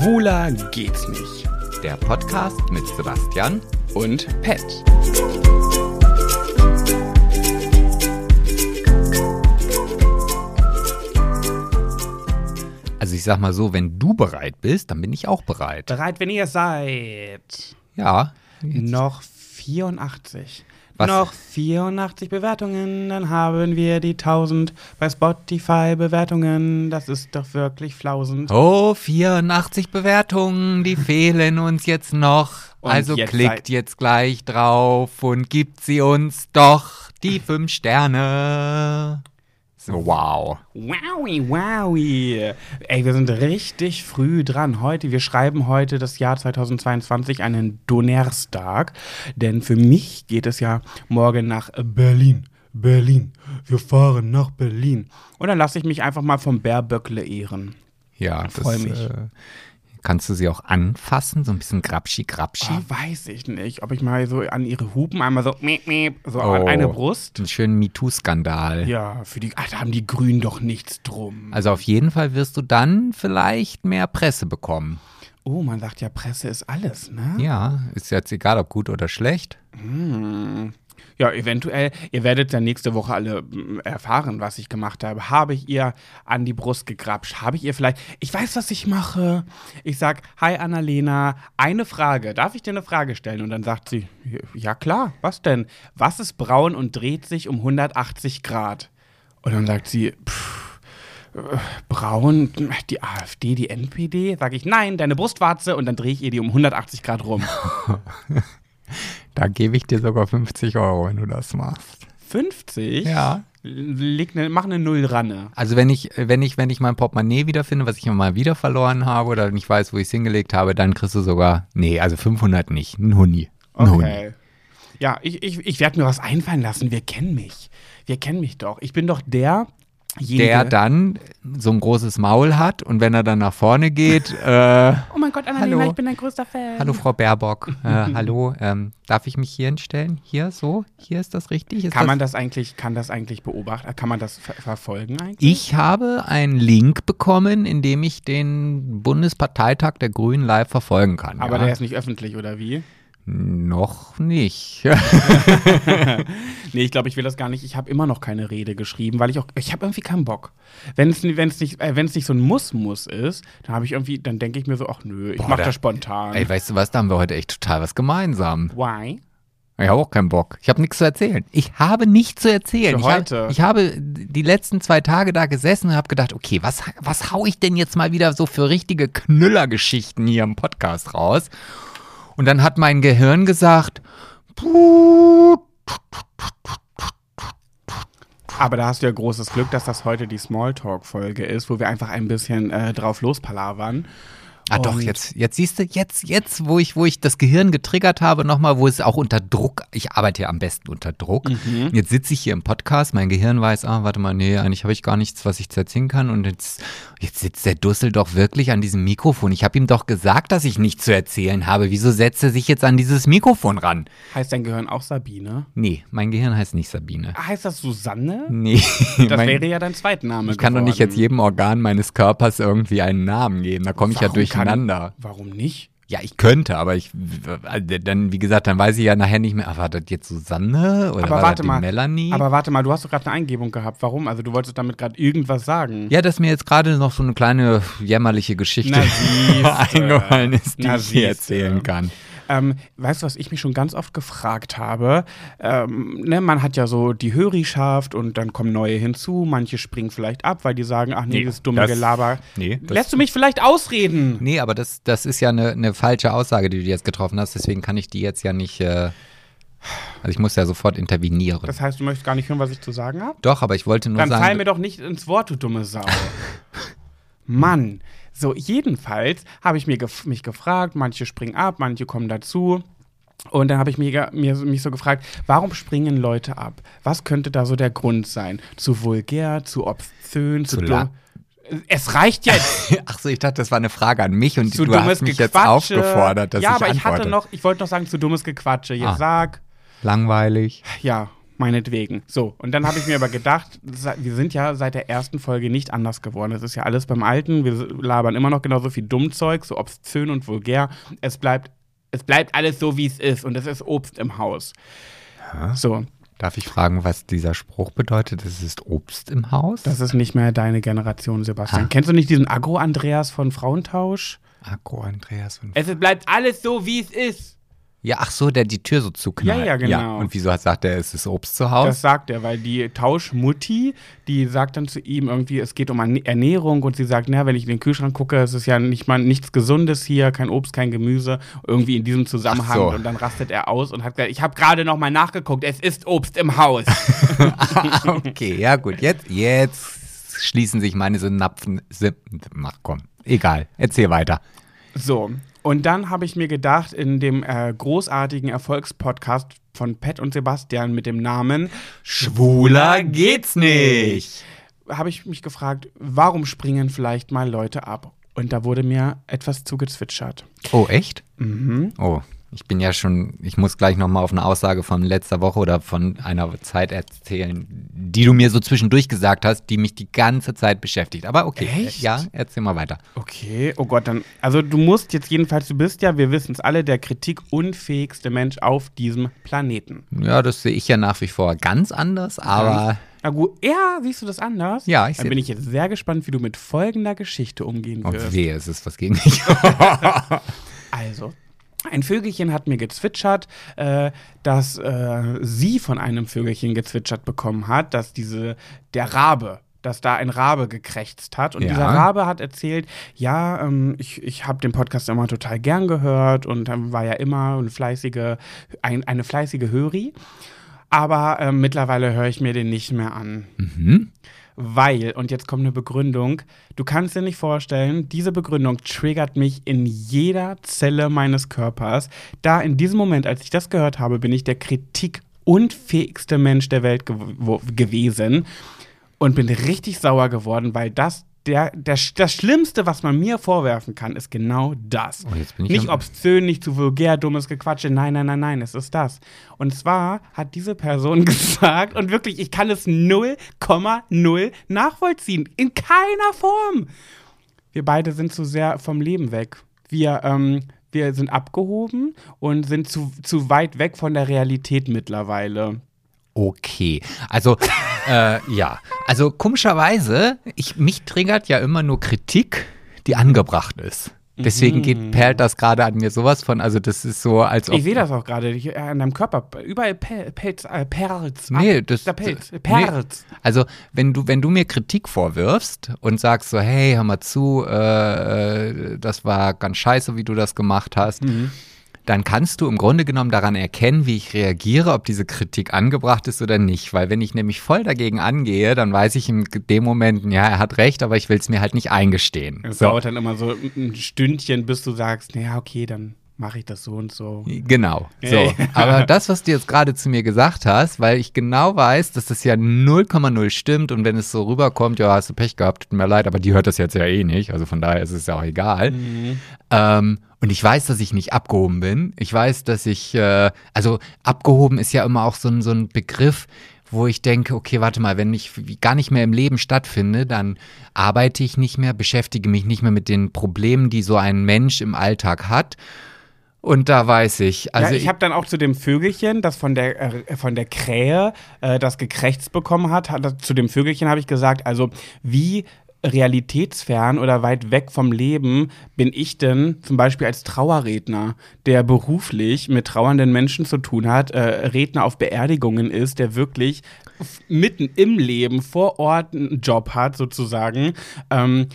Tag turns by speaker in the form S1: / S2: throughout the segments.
S1: Schwuler geht's nicht.
S2: Der Podcast mit Sebastian
S1: Und Pet.
S2: Also ich sag mal so, wenn du bereit bist, dann bin ich auch bereit.
S1: Bereit, wenn ihr seid.
S2: Ja.
S1: Noch 84.
S2: Was?
S1: Noch 84 Bewertungen, dann haben wir die 1000 bei Spotify Bewertungen. Das ist doch wirklich flausend.
S2: Oh, 84 Bewertungen, die fehlen uns jetzt noch.
S1: Und
S2: also
S1: jetzt
S2: klickt jetzt gleich drauf und gibt sie uns doch die fünf Sterne. So, wow.
S1: Wowie, wowie. Ey, wir sind richtig früh dran heute. Wir schreiben heute das Jahr 2022, einen Donnerstag. Denn für mich geht es ja morgen nach Berlin. Berlin. Wir fahren nach Berlin. Und dann lasse ich mich einfach mal vom Bärböckle ehren.
S2: Ja,
S1: freu
S2: das,
S1: mich.
S2: Äh, kannst du sie auch anfassen, so ein bisschen grapschi grapschi.
S1: Ah, weiß ich nicht, ob ich mal so an ihre Hupen einmal so, miep, miep, so an
S2: Oh.
S1: eine Brust.
S2: Einen schönen MeToo-Skandal.
S1: Ja, für die, ach, da haben die Grünen doch nichts drum.
S2: Also auf jeden Fall wirst du dann vielleicht mehr Presse bekommen.
S1: Oh, man sagt ja, Presse ist alles, ne?
S2: Ja, ist jetzt egal, ob gut oder schlecht.
S1: Hm. Ja, eventuell. Ihr werdet ja nächste Woche alle mm, erfahren, was ich gemacht habe. Habe ich ihr an die Brust gegrapscht? Habe ich ihr vielleicht. Ich weiß, was ich mache. Ich sag, hi Annalena, eine Frage. Darf ich dir eine Frage stellen? Und dann sagt sie, ja klar, was denn? Was ist braun und dreht sich um 180 Grad? Und dann sagt sie, pff, braun, die AfD, die NPD? Sag ich, nein, deine Brustwarze. Und dann drehe ich ihr die um 180 Grad rum.
S2: Da gebe ich dir sogar 50 Euro, wenn du das machst.
S1: 50?
S2: Ja.
S1: Leg ne, mach eine Null ran.
S2: Also wenn ich, wenn ich, wenn ich mein Portemonnaie wiederfinde, was ich immer mal wieder verloren habe oder nicht weiß, wo ich es hingelegt habe, dann kriegst du sogar, nee, also 500 nicht, ein Huni. Ein Huni.
S1: Okay. Ja, ich, ich, ich werde mir was einfallen lassen. Wir kennen mich. Wir kennen mich doch. Ich bin doch der,
S2: Der dann so ein großes Maul hat und wenn er dann nach vorne geht, äh,
S1: Oh mein Gott, Annalena,
S2: Hallo.
S1: ich bin dein größter Fan.
S2: hallo Frau Baerbock, äh, hallo, ähm, darf ich mich hier hinstellen? Hier, so? Hier ist das richtig? Ist
S1: Kann man das eigentlich, kann das eigentlich beobachten? Kann man das ver verfolgen eigentlich?
S2: Ich habe einen Link bekommen, in dem ich den Bundesparteitag der Grünen live verfolgen kann.
S1: Aber
S2: ja.
S1: der ist nicht öffentlich, oder wie?
S2: Noch nicht.
S1: Nee, ich glaube, ich will das gar nicht. Ich habe immer noch keine Rede geschrieben, weil ich auch, ich habe irgendwie keinen Bock. Wenn es nicht, äh, nicht so ein Muss-Muss ist, dann habe ich irgendwie, dann denke ich mir so, ach nö, ich mache
S2: da-
S1: das spontan.
S2: Ey, weißt du was, da haben wir heute echt total was gemeinsam.
S1: Why?
S2: Ich habe auch keinen Bock. Ich habe nichts zu erzählen. Ich habe nichts zu erzählen.
S1: Für
S2: ich,
S1: heute?
S2: Hab, ich habe die letzten zwei Tage da gesessen und habe gedacht, okay, was, was hau ich denn jetzt mal wieder so für richtige Knüllergeschichten hier im Podcast raus? Und dann hat mein Gehirn gesagt,
S1: Aber da hast du ja großes Glück, dass das heute die Smalltalk-Folge ist, wo wir einfach ein bisschen äh, drauf lospalavern.
S2: Ah doch,
S1: Und-
S2: jetzt, jetzt siehst du, jetzt, jetzt, wo ich, wo ich das Gehirn getriggert habe, nochmal, wo es auch unter Druck, ich arbeite ja am besten unter Druck.
S1: Mhm.
S2: Jetzt sitze ich hier im Podcast, mein Gehirn weiß, ah, warte mal, nee, eigentlich habe ich gar nichts, was ich zu erzählen kann. Und jetzt, jetzt sitzt der Dussel doch wirklich an diesem Mikrofon. Ich habe ihm doch gesagt, dass ich nichts zu erzählen habe. Wieso setzt er sich jetzt an dieses Mikrofon ran?
S1: Heißt dein Gehirn auch Sabine?
S2: Nee, mein Gehirn heißt nicht Sabine.
S1: Heißt das Susanne?
S2: Nee.
S1: Das
S2: mein,
S1: wäre ja dein Zweitname
S2: ich kann doch nicht
S1: geworden.
S2: jetzt jedem Organ meines Körpers irgendwie einen Namen geben. Da komme ich ja
S1: Warum kann-
S2: durcheinander.
S1: Warum nicht?
S2: Ja, ich könnte, aber ich, dann, wie gesagt, dann weiß ich ja nachher nicht mehr, ah, war das jetzt Susanne oder
S1: Aber
S2: war das die
S1: mal.
S2: Melanie?
S1: Aber warte mal, du hast doch gerade eine Eingebung gehabt. Warum? Also du wolltest damit gerade irgendwas sagen.
S2: ja, dass mir jetzt gerade noch so eine kleine jämmerliche Geschichte eingefallen ist, die
S1: Na,
S2: ich
S1: siehste.
S2: erzählen kann.
S1: Ähm, weißt du, was ich mich schon ganz oft gefragt habe? Ähm, ne, man hat ja so die Hörischaft und dann kommen neue hinzu. Manche springen vielleicht ab, weil die sagen, ach nee,
S2: Nee,
S1: das dumme
S2: das-
S1: Gelaber.
S2: nee,
S1: Lässt du mich vielleicht ausreden?
S2: Nee, aber das, das ist ja eine, eine falsche Aussage, die du jetzt getroffen hast, deswegen kann ich die jetzt ja nicht, äh, also ich muss ja sofort intervenieren.
S1: Das heißt, du möchtest gar nicht hören, was ich zu sagen habe?
S2: Doch, aber ich wollte nur
S1: Dann
S2: sagen,
S1: fall mir doch nicht ins Wort, du dumme Sau. Mann. So, jedenfalls habe ich mir gef mich gefragt, manche springen ab, manche kommen dazu. Und dann habe ich mir, mir, mich so gefragt, warum springen Leute ab? Was könnte da so der Grund sein? Zu vulgär, zu obszön, zu,
S2: Zu
S1: dumm? Es reicht jetzt.
S2: ach so, ich dachte, das war eine Frage an mich und
S1: zu
S2: du
S1: dummes
S2: hast mich jetzt
S1: Gequatsche.
S2: aufgefordert, dass
S1: ja,
S2: ich
S1: aber ich
S2: antworte.
S1: hatte noch, ich wollte noch sagen, zu dummes Gequatsche. Jetzt
S2: Ah.
S1: sag,
S2: Langweilig.
S1: ja, Meinetwegen. So, und dann habe ich mir aber gedacht, wir sind ja seit der ersten Folge nicht anders geworden. Es ist ja alles beim Alten. Wir labern immer noch genauso viel Dummzeug, so obszön und vulgär. Es bleibt, es bleibt alles so, wie es ist. Und es ist Obst im Haus. So,
S2: Darf ich fragen, was dieser Spruch bedeutet? Es ist Obst im Haus?
S1: das ist nicht mehr deine Generation, Sebastian.
S2: Ah.
S1: Kennst du nicht diesen Agro-Andreas von Frauentausch?
S2: Akku Andreas und
S1: Es bleibt alles so, wie es ist.
S2: Ja, ach so, der die Tür so zuknallt.
S1: Ja, ja, genau.
S2: Und wieso hat, sagt er, es ist Obst zu Hause?
S1: Das sagt er, weil die Tauschmutti, die sagt dann zu ihm irgendwie, es geht um Ernährung und sie sagt, na, wenn ich in den Kühlschrank gucke, es ist ja nicht mal nichts Gesundes hier, kein Obst, kein Gemüse, irgendwie in diesem Zusammenhang.
S2: So.
S1: Und dann rastet er aus und hat gesagt, ich habe gerade noch mal nachgeguckt, es ist Obst im Haus.
S2: okay, ja gut. Jetzt, jetzt schließen sich meine Synapsen. Syn Ach komm, egal. Erzähl weiter.
S1: so, und dann habe ich mir gedacht, in dem äh, großartigen Erfolgspodcast von Pat und Sebastian mit dem Namen
S2: Schwuler geht's nicht.
S1: habe ich mich gefragt, warum springen vielleicht mal Leute ab? Und da wurde mir etwas zugezwitschert.
S2: Oh, echt?
S1: Mhm.
S2: Oh, ich bin ja schon, ich muss gleich nochmal auf eine Aussage von letzter Woche oder von einer Zeit erzählen, die du mir so zwischendurch gesagt hast, die mich die ganze Zeit beschäftigt. Aber okay,
S1: Echt?
S2: ja, erzähl mal weiter.
S1: Okay, oh Gott, dann. Also du musst jetzt jedenfalls, du bist ja, wir wissen es alle, der kritikunfähigste Mensch auf diesem Planeten.
S2: Ja, das sehe ich ja nach wie vor ganz anders, aber
S1: Na gut, ja, siehst du das anders?
S2: Ja, ich
S1: Dann
S2: seh-
S1: bin ich jetzt sehr gespannt, wie du mit folgender Geschichte umgehen
S2: oh,
S1: wirst.
S2: wehe, es ist was gegen mich.
S1: Also, ein Vögelchen hat mir gezwitschert, äh, dass äh, sie von einem Vögelchen gezwitschert bekommen hat, dass diese, der Rabe, dass da ein Rabe gekrächzt hat. Und
S2: Ja.
S1: dieser Rabe hat erzählt, ja, ähm, ich, ich habe den Podcast immer total gern gehört und war ja immer eine fleißige, ein, eine fleißige Höri. Aber ähm, mittlerweile höre ich mir den nicht mehr an.
S2: mhm.
S1: Weil, und jetzt kommt eine Begründung, du kannst dir nicht vorstellen, diese Begründung triggert mich in jeder Zelle meines Körpers. Da in diesem Moment, als ich das gehört habe, bin ich der kritikunfähigste Mensch der Welt gew gewesen und bin richtig sauer geworden, weil das der, der, das Schlimmste, was man mir vorwerfen kann, ist genau das.
S2: Oh,
S1: nicht obszön, nicht zu vulgär, dummes Gequatsche. Nein, nein, nein, nein, es ist das. Und zwar hat diese Person gesagt, und wirklich, ich kann es 0,0 nachvollziehen. In keiner Form. Wir beide sind zu sehr vom Leben weg. Wir, ähm, wir sind abgehoben und sind zu, zu weit weg von der Realität mittlerweile.
S2: Okay, also äh, ja, also komischerweise, ich, mich triggert ja immer nur Kritik, die angebracht ist. Deswegen
S1: Mhm.
S2: geht perlt das gerade an mir sowas von, also das ist so, als ob
S1: Ich sehe das auch gerade an deinem Körper. Überall Pel Pelz, äh, Perls.
S2: Nee, das-
S1: Der Pelz.
S2: nee.
S1: Perls.
S2: Also, wenn du, wenn du mir Kritik vorwirfst und sagst so, hey, hör mal zu, äh, äh, das war ganz scheiße, wie du das gemacht hast,
S1: Mhm.
S2: Dann kannst du im Grunde genommen daran erkennen, wie ich reagiere, ob diese Kritik angebracht ist oder nicht. Weil wenn ich nämlich voll dagegen angehe, dann weiß ich in dem Moment, ja, er hat recht, aber ich will es mir halt nicht eingestehen.
S1: Es
S2: So.
S1: dauert dann immer so ein Stündchen, bis du sagst, naja, okay, dann mache ich das so und so.
S2: Genau. So. Aber das, was du jetzt gerade zu mir gesagt hast, weil ich genau weiß, dass das ja 0,0 stimmt und wenn es so rüberkommt, ja, hast du Pech gehabt, tut mir leid, aber die hört das jetzt ja eh nicht, also von daher ist es ja auch egal. Ähm, und ich weiß, dass ich nicht abgehoben bin. Ich weiß, dass ich, äh, also abgehoben ist ja immer auch so ein, so ein Begriff, wo ich denke, okay, warte mal, wenn ich gar nicht mehr im Leben stattfinde, dann arbeite ich nicht mehr, beschäftige mich nicht mehr mit den Problemen, die so ein Mensch im Alltag hat. Und da weiß ich, also
S1: ja, ich habe dann auch zu dem Vögelchen, das von der, äh, von der Krähe äh, das gekrächzt bekommen hat, hat zu dem Vögelchen habe ich gesagt, also wie realitätsfern oder weit weg vom Leben bin ich denn zum Beispiel als Trauerredner, der beruflich mit trauernden Menschen zu tun hat, äh, Redner auf Beerdigungen ist, der wirklich mitten im Leben vor Ort einen Job hat sozusagen. Ähm,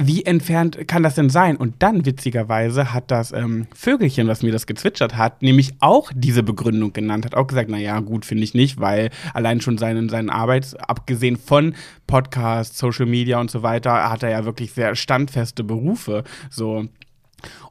S1: wie entfernt kann das denn sein? Und dann, witzigerweise, hat das ähm, Vögelchen, was mir das gezwitschert hat, nämlich auch diese Begründung genannt, hat auch gesagt, naja, gut, finde ich nicht, weil allein schon seinen, seinen Arbeits, abgesehen von Podcast, Social Media und so weiter, hat er ja wirklich sehr standfeste Berufe. So.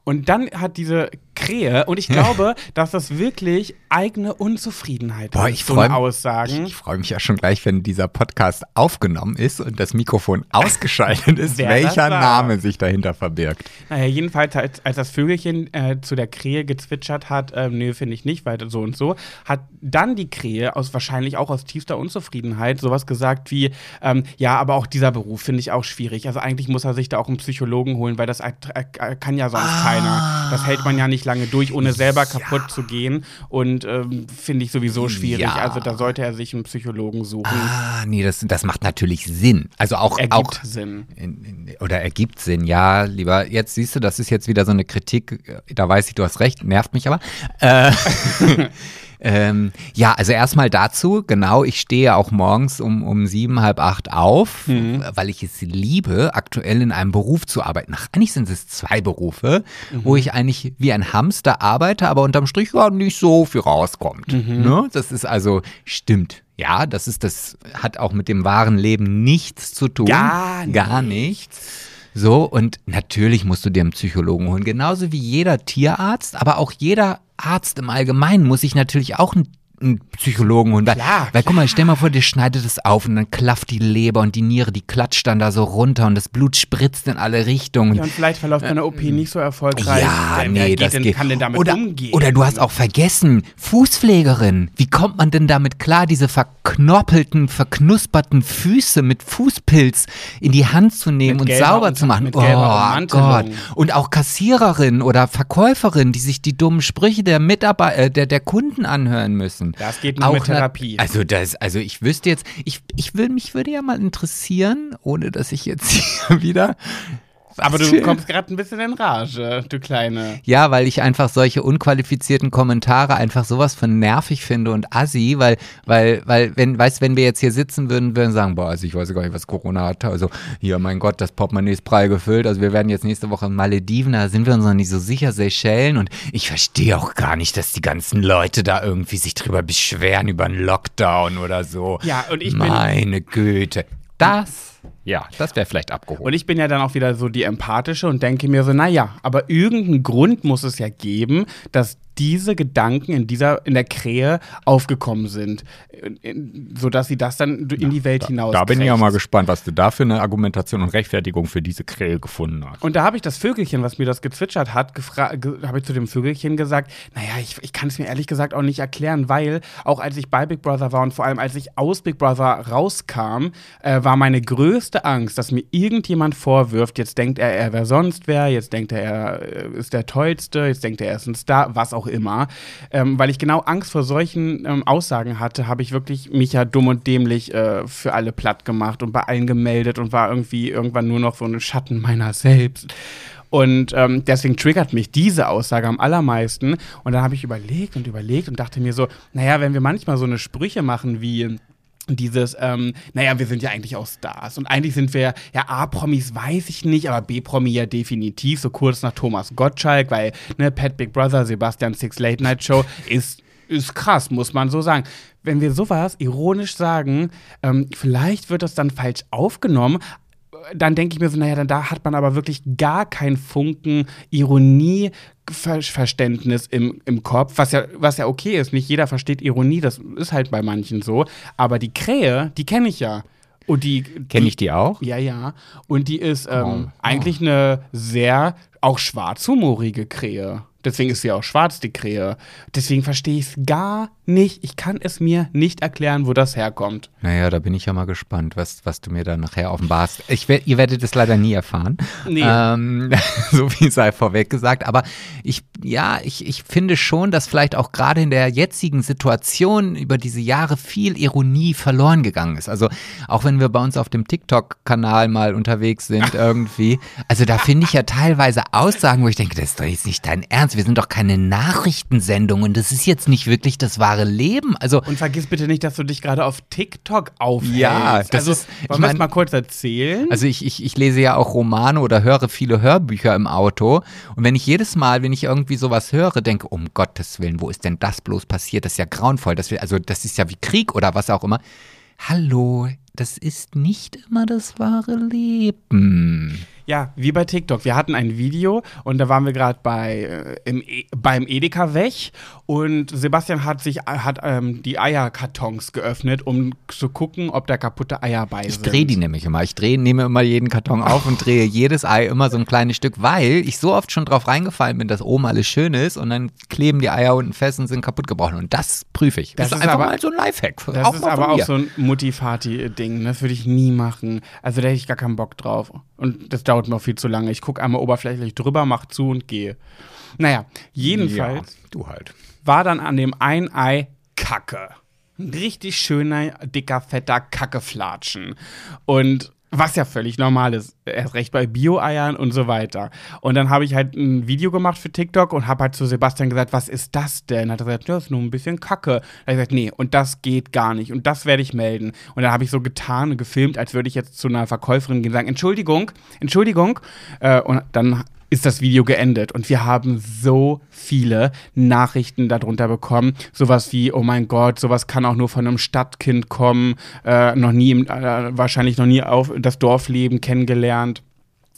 S1: Und dann hat diese Krähe. Und ich glaube, dass das wirklich eigene Unzufriedenheit
S2: Boah,
S1: ist,
S2: ich
S1: so
S2: freu-
S1: eine Aussagen.
S2: Ich freue mich ja schon gleich, wenn dieser Podcast aufgenommen ist und das Mikrofon ausgeschaltet ist, welcher. Name sich dahinter verbirgt.
S1: Naja, jedenfalls, als, als das Vögelchen äh, zu der Krähe gezwitschert hat, ähm, nö, finde ich nicht, weil so und so, hat dann die Krähe aus wahrscheinlich auch aus tiefster Unzufriedenheit sowas gesagt wie, ähm, ja, aber auch dieser Beruf finde ich auch schwierig. Also eigentlich muss er sich da auch einen Psychologen holen, weil das äh, äh, kann ja sonst
S2: Ah.
S1: keiner. Das hält man ja nicht lange durch, ohne selber kaputt zu gehen. Und ähm, finde ich sowieso schwierig.
S2: Ja.
S1: Also da sollte er sich einen Psychologen suchen.
S2: Ah, nee, das, das macht natürlich Sinn. Also auch,
S1: Ergibt
S2: auch
S1: Sinn.
S2: in, in, oder ergibt Sinn, ja, lieber. Jetzt siehst du, das ist jetzt wieder so eine Kritik, da weiß ich, du hast recht, nervt mich aber. Äh, ähm, ja, also erstmal dazu, genau, ich stehe auch morgens um, um sieben, halb acht auf, weil ich es liebe, aktuell in einem Beruf zu arbeiten. Ach, eigentlich sind es zwei Berufe, wo ich eigentlich wie ein Hamster arbeite, aber unterm Strich ja nicht so viel rauskommt. Ne? Das ist also, stimmt. Ja, das ist, das hat auch mit dem wahren Leben nichts zu tun.
S1: Gar
S2: Gar nichts. So, und natürlich musst du dir einen Psychologen holen. Genauso wie jeder Tierarzt, aber auch jeder Arzt im Allgemeinen muss sich natürlich auch einen, einen Psychologen holen. Weil,
S1: Klar,
S2: weil guck mal, stell mal vor, dir schneidet es auf und dann klafft die Leber und die Niere, die klatscht dann da so runter und das Blut spritzt in alle Richtungen.
S1: Ja, und vielleicht verläuft meine OP nicht so erfolgreich.
S2: Ja, nee,
S1: geht
S2: das geht.
S1: kann denn damit
S2: oder,
S1: umgehen?
S2: Oder du hast auch vergessen, Fußpflegerin. Wie kommt man denn damit klar, diese verknoppelten, verknusperten Füße mit Fußpilz in die Hand zu nehmen
S1: Mit
S2: und sauber
S1: und-
S2: zu machen? oh. Gott. Und auch Kassiererin oder Verkäuferin, die sich die dummen Sprüche der Mitarbeiter, äh, der, der Kunden anhören müssen.
S1: Das geht nur mit
S2: na-
S1: Therapie.
S2: Also das, also ich wüsste jetzt, ich, ich will, mich würde ja mal interessieren, ohne dass ich jetzt hier wieder
S1: Aber du kommst gerade ein bisschen in Rage, du Kleine.
S2: Ja, weil ich einfach solche unqualifizierten Kommentare einfach sowas von nervig finde und assi, weil, weil, weil, wenn, weißt, wenn wir jetzt hier sitzen würden, würden sagen, boah, also ich weiß gar nicht, was Corona hat. Also, hier, mein Gott, das Portemonnaie ist prall gefüllt. Also wir werden jetzt nächste Woche in Malediven, da sind wir uns noch nicht so sicher, Seychellen. Und ich verstehe auch gar nicht, dass die ganzen Leute da irgendwie sich drüber beschweren, über einen Lockdown oder so.
S1: Ja, und ich bin-
S2: Meine Güte. Das, ja, das wäre vielleicht abgeholt.
S1: Und ich bin ja dann auch wieder so die empathische und denke mir so, naja, aber irgendeinen Grund muss es ja geben, dass diese Gedanken in dieser, in der Krähe aufgekommen sind, in- in- sodass sie das dann in die Welt hinaus.
S3: Da bin ich ja mal gespannt, was du da für eine Argumentation und Rechtfertigung für diese Krähe gefunden hast.
S1: Und da habe ich das Vögelchen, was mir das gezwitschert hat, ge habe ich zu dem Vögelchen gesagt, naja, ich, ich kann es mir ehrlich gesagt auch nicht erklären, weil auch als ich bei Big Brother war und vor allem als ich aus Big Brother rauskam, äh, war meine größte Angst, dass mir irgendjemand vorwirft, jetzt denkt er, er wäre sonst wer, jetzt denkt er, er ist der Tollste, jetzt denkt er, er ist ein Star, was auch immer. Ähm, weil ich genau Angst vor solchen ähm, Aussagen hatte, habe ich wirklich mich ja dumm und dämlich äh, für alle platt gemacht und bei allen gemeldet und war irgendwie irgendwann nur noch so ein Schatten meiner selbst. Und ähm, deswegen triggert mich diese Aussage am allermeisten. Und dann habe ich überlegt und überlegt und dachte mir so, naja, wenn wir manchmal so eine Sprüche machen wie dieses, ähm, naja, wir sind ja eigentlich auch Stars. Und eigentlich sind wir, ja, A-Promis weiß ich nicht, aber B-Promi ja definitiv, so kurz nach Thomas Gottschalk, weil, ne, Pat Big Brother, Sebastian Six Late Night Show ist, ist krass, muss man so sagen. Wenn wir sowas ironisch sagen, ähm, vielleicht wird das dann falsch aufgenommen, dann denke ich mir so, naja, dann da hat man aber wirklich gar keinen Funken Ironie. Ver Verständnis im, im Kopf, was ja, was ja okay ist. Nicht jeder versteht Ironie, das ist halt bei manchen so. Aber die Krähe, die kenne ich ja. Und die.
S2: Kenne ich die auch?
S1: Ja, ja. Und die ist ähm,
S2: Oh.
S1: eigentlich eine sehr auch schwarzhumorige Krähe. Deswegen ist sie auch schwarz, die Krähe. Deswegen verstehe ich es gar nicht. Ich kann es mir nicht erklären, wo das herkommt.
S2: Naja, da bin ich ja mal gespannt, was, was du mir da nachher offenbarst. Ich, ihr werdet es leider nie erfahren.
S1: Nee.
S2: Ähm, so viel sei vorweg gesagt. Aber ich, ja, ich, ich finde schon, dass vielleicht auch gerade in der jetzigen Situation über diese Jahre viel Ironie verloren gegangen ist. Also auch wenn wir bei uns auf dem TikTok-Kanal mal unterwegs sind irgendwie. Also da finde ich ja teilweise Aussagen, wo ich denke, das ist doch jetzt nicht dein Ernst. Wir sind doch keine Nachrichtensendung und das ist jetzt nicht wirklich das wahre Leben. Also
S1: Und vergiss bitte nicht, dass du dich gerade auf TikTok aufhältst.
S2: Ja, das
S1: also,
S2: ist- ich
S1: wollen wir es mal kurz erzählen?
S2: Also ich, ich, ich lese ja auch Romane oder höre viele Hörbücher im Auto. Und wenn ich jedes Mal, wenn ich irgendwie sowas höre, denke, um Gottes Willen, wo ist denn das bloß passiert? Das ist ja grauenvoll. Das, will- also das ist ja wie Krieg oder was auch immer. Hallo, das ist nicht immer das wahre Leben.
S1: Ja, wie bei TikTok. Wir hatten ein Video und da waren wir gerade bei äh, e beim Edeka weg und Sebastian hat sich hat ähm, die Eierkartons geöffnet, um zu gucken, ob da kaputte Eier bei
S2: Ich
S1: sind.
S2: drehe die nämlich immer. Ich drehe, nehme immer jeden Karton auf und drehe jedes Ei immer so ein kleines Stück, weil ich so oft schon drauf reingefallen bin, dass oben alles schön ist und dann kleben die Eier unten fest und sind kaputt gebrochen. Und das prüfe ich.
S1: Das
S2: ist
S1: ist
S2: einfach
S1: aber-
S2: mal so ein Lifehack.
S1: Das
S2: auch
S1: ist aber auch so ein Mutti-Fati-Ding. Das würde ich nie machen. Also da hätte ich gar keinen Bock drauf. Und das dauert mir viel zu lange. Ich gucke einmal oberflächlich drüber, mach zu und gehe. Naja, jedenfalls
S3: Ja, du halt.
S1: war dann an dem ein Ei Kacke. Ein richtig schöner, dicker, fetter Kackeflatschen. Und was ja völlig normal ist, erst recht bei Bio-Eiern und so weiter. Und dann habe ich halt ein Video gemacht für TikTok und habe halt zu Sebastian gesagt, was ist das denn? Hat er gesagt, das ist nur ein bisschen Kacke. Da habe ich gesagt, nee, und das geht gar nicht und das werde ich melden. Und dann habe ich so getan und gefilmt, als würde ich jetzt zu einer Verkäuferin gehen und sagen, Entschuldigung, Entschuldigung. Äh, und dann ist das Video geendet und wir haben so viele Nachrichten darunter bekommen. Sowas wie, oh mein Gott, sowas kann auch nur von einem Stadtkind kommen, äh, noch nie, im- äh, wahrscheinlich noch nie auf das Dorfleben kennengelernt.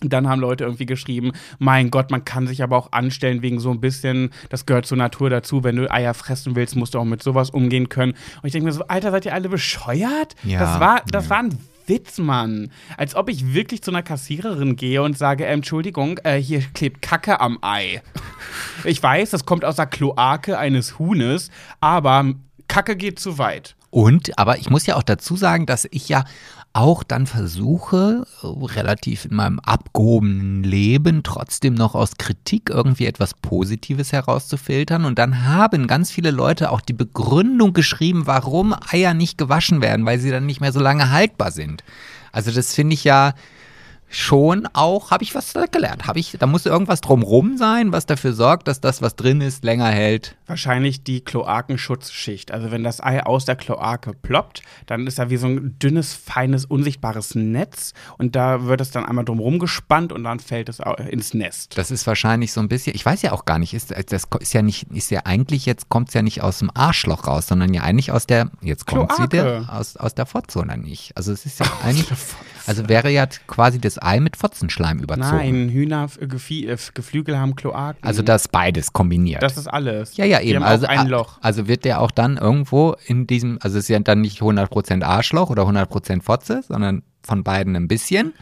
S1: Dann haben Leute irgendwie geschrieben, mein Gott, man kann sich aber auch anstellen wegen so ein bisschen, das gehört zur Natur dazu, wenn du Eier fressen willst, musst du auch mit sowas umgehen können. Und ich denke mir so, Alter, seid ihr alle bescheuert?
S2: Ja.
S1: Das war, das war ein Witz, Mann. Als ob ich wirklich zu einer Kassiererin gehe und sage, äh, Entschuldigung, äh, hier klebt Kacke am Ei. Ich weiß, das kommt aus der Kloake eines Huhnes, aber Kacke geht zu weit.
S2: Und, aber ich muss ja auch dazu sagen, dass ich ja auch dann versuche, relativ in meinem abgehobenen Leben trotzdem noch aus Kritik irgendwie etwas Positives herauszufiltern. Und dann haben ganz viele Leute auch die Begründung geschrieben, warum Eier nicht gewaschen werden, weil sie dann nicht mehr so lange haltbar sind. Also das finde ich ja schon auch, habe ich was gelernt. Habe ich, da muss irgendwas drumrum sein, was dafür sorgt, dass das, was drin ist, länger hält.
S1: Wahrscheinlich die Kloakenschutzschicht. Also wenn das Ei aus der Kloake ploppt, dann ist da wie so ein dünnes, feines, unsichtbares Netz und da wird es dann einmal drumherum gespannt und dann fällt es ins Nest.
S2: Das ist wahrscheinlich so ein bisschen, ich weiß ja auch gar nicht, ist, das ist ja nicht, ist ja eigentlich, jetzt kommt es ja nicht aus dem Arschloch raus, sondern ja eigentlich aus der, jetzt kommt sie
S1: Kloake.
S2: der, aus, aus der Fotze oder nicht? Also es ist ja eigentlich, also wäre ja quasi das Ei mit Fotzenschleim überzogen.
S1: Nein, Hühner, Gefie, äh, Geflügel haben Kloaken.
S2: Also das beides kombiniert.
S1: das ist alles.
S2: ja, ja, eben. Also,
S1: ein Loch.
S2: also wird der auch dann irgendwo in diesem, also es ist ja dann nicht 100% Arschloch oder 100% Fotze, sondern von beiden ein bisschen.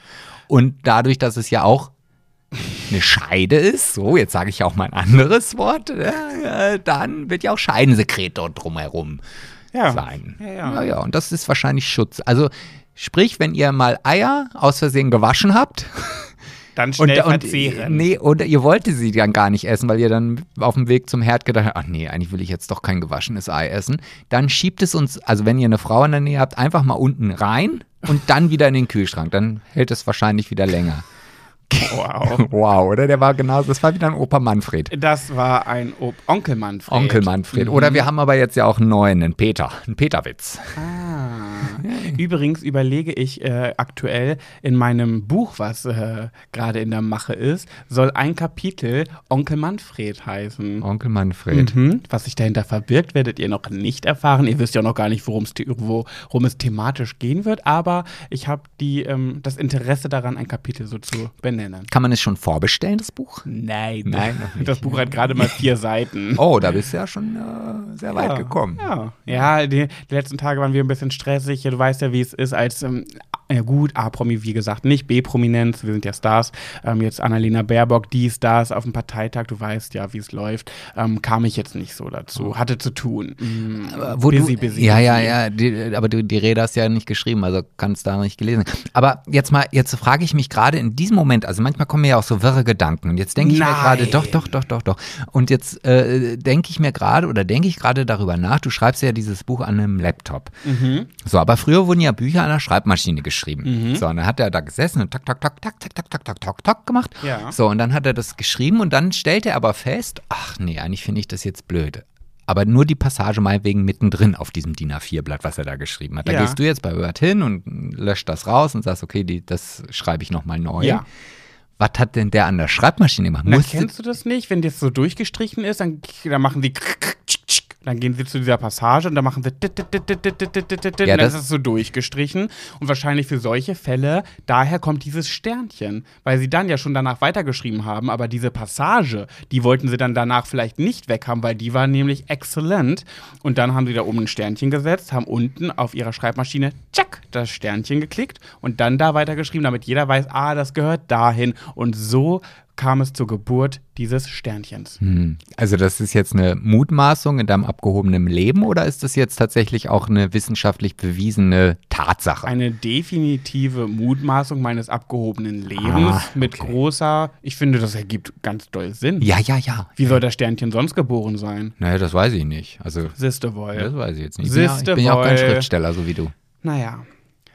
S2: Und dadurch, dass es ja auch eine Scheide ist, so, jetzt sage ich ja auch mal ein anderes Wort, äh, dann wird ja auch Scheidensekret dort drumherum
S1: Ja.
S2: sein.
S1: Ja, ja.
S2: ja, ja, und das ist wahrscheinlich Schutz. Also sprich, wenn ihr mal Eier aus Versehen gewaschen habt,
S1: Dann schnell
S2: und, und,
S1: verzehren.
S2: nee, oder ihr wolltet sie dann gar nicht essen, weil ihr dann auf dem Weg zum Herd gedacht habt, ach nee, eigentlich will ich jetzt doch kein gewaschenes Ei essen. Dann schiebt es uns, also wenn ihr eine Frau in der Nähe habt, einfach mal unten rein und dann wieder in den Kühlschrank. Dann hält es wahrscheinlich wieder länger.
S1: Wow.
S2: Wow, oder? Der war genau, das war wieder ein Opa Manfred.
S1: Das war ein Ob Onkel Manfred.
S2: Onkel Manfred.
S1: Mhm.
S2: Oder wir haben aber jetzt ja auch einen neuen, einen Peter. Einen Peterwitz.
S1: Ah. Übrigens überlege ich äh, aktuell in meinem Buch, was äh, gerade in der Mache ist, soll ein Kapitel Onkel Manfred heißen.
S2: Onkel Manfred.
S1: Mhm. Was sich dahinter verbirgt, werdet ihr noch nicht erfahren. Ihr wisst ja noch gar nicht, worum es, worum es thematisch gehen wird, aber ich habe ähm, das Interesse daran, ein Kapitel so zu benennen.
S2: Kann man es schon vorbestellen, das Buch?
S1: Nein,
S2: Nein.
S1: Das Buch hat gerade mal vier Seiten.
S2: Oh, da bist du ja schon äh, sehr weit gekommen.
S1: Ja, ja die, die letzten Tage waren wir ein bisschen stressig. Du weißt ja, wie es ist als, ähm, ja gut, A-Promi, wie gesagt, nicht B-Prominenz, wir sind ja Stars. Ähm, jetzt Annalena Baerbock, die Stars auf dem Parteitag, du weißt ja, wie es läuft. Ähm, kam ich jetzt nicht so dazu, hatte zu tun. Mm,
S2: Wo
S1: busy,
S2: du,
S1: busy.
S2: ja, ja, ja, die, aber du, die Rede hast ja nicht geschrieben, also kannst da nicht gelesen. Aber jetzt mal, jetzt frage ich mich gerade in diesem Moment, also manchmal kommen mir ja auch so wirre Gedanken und jetzt denke ich mir
S1: Nein.
S2: gerade, doch, doch, doch, doch, doch. Und jetzt äh, denke ich mir gerade oder denke ich gerade darüber nach, du schreibst ja dieses Buch an einem Laptop.
S1: Mhm.
S2: So, aber früher wurden ja Bücher an der Schreibmaschine geschrieben. So, und dann hat er da gesessen und tak, tak, tak, tak, tak, tak, tak, tak, tak, tak gemacht.
S1: Ja.
S2: So, und dann hat er das geschrieben und dann stellte er aber fest, ach nee, eigentlich finde ich das jetzt blöd. Aber nur die Passage meinetwegen mittendrin auf diesem DIN A4-Blatt, was er da geschrieben hat. Da
S1: Ja.
S2: gehst du jetzt bei Word hin und löscht das raus und sagst, okay, die, das schreibe ich nochmal neu.
S1: Ja.
S2: Was hat denn der an der Schreibmaschine gemacht?
S1: Na, kennst du das nicht? Wenn das so durchgestrichen ist, dann, dann machen die dann gehen sie zu dieser Passage und dann machen sie.
S2: Ja,
S1: dann ist so durchgestrichen. Und wahrscheinlich für solche Fälle, daher kommt dieses Sternchen, weil sie dann ja schon danach weitergeschrieben haben, aber diese Passage, die wollten sie dann danach vielleicht nicht weghaben, weil die war nämlich exzellent. Und dann haben sie da oben ein Sternchen gesetzt, haben unten auf ihrer Schreibmaschine tschack, das Sternchen geklickt und dann da weitergeschrieben, damit jeder weiß, ah, das gehört dahin. Und so kam es zur Geburt dieses Sternchens.
S2: Hm. Also das ist jetzt eine Mutmaßung in deinem abgehobenen Leben oder ist das jetzt tatsächlich auch eine wissenschaftlich bewiesene Tatsache?
S1: Eine definitive Mutmaßung meines abgehobenen Lebens
S2: Ah,
S1: mit
S2: okay.
S1: großer, ich finde, das ergibt ganz doll Sinn.
S2: ja, ja, ja.
S1: Wie soll das Sternchen sonst geboren sein?
S2: Naja, das weiß ich nicht. Also,
S1: Siste wohl.
S2: das weiß ich jetzt nicht. Ich bin ja, ich bin ja auch kein. Schriftsteller, so wie du.
S1: Naja.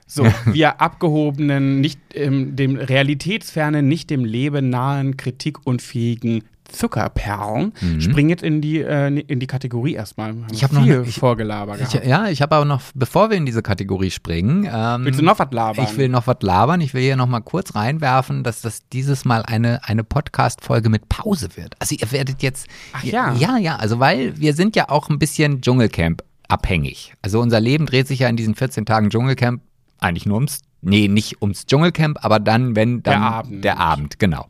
S1: So, wir abgehobenen, nicht ähm, dem realitätsfernen, nicht dem Leben nahen, kritikunfähigen Zuckerperlen springen jetzt in die, äh, in die Kategorie erstmal.
S2: Mhm. Ich hab noch
S1: viel
S2: eine- ich-
S1: Vorgelaber
S2: Ich,
S1: gehabt.
S2: ja, ich habe aber noch, bevor wir in diese Kategorie springen, ähm,
S1: Willst du noch was labern?
S2: Ich will noch was labern. Ich will hier noch mal kurz reinwerfen, dass das dieses Mal eine, eine Podcast-Folge mit Pause wird. Also ihr werdet jetzt.
S1: Ach ja.
S2: Ja, ja. Also weil wir sind ja auch ein bisschen Dschungelcamp abhängig. Also unser Leben dreht sich ja in diesen 14 Tagen Dschungelcamp eigentlich nur ums. Nee, nicht ums Dschungelcamp, aber dann, wenn dann
S1: Der Abend.
S2: der Abend, genau.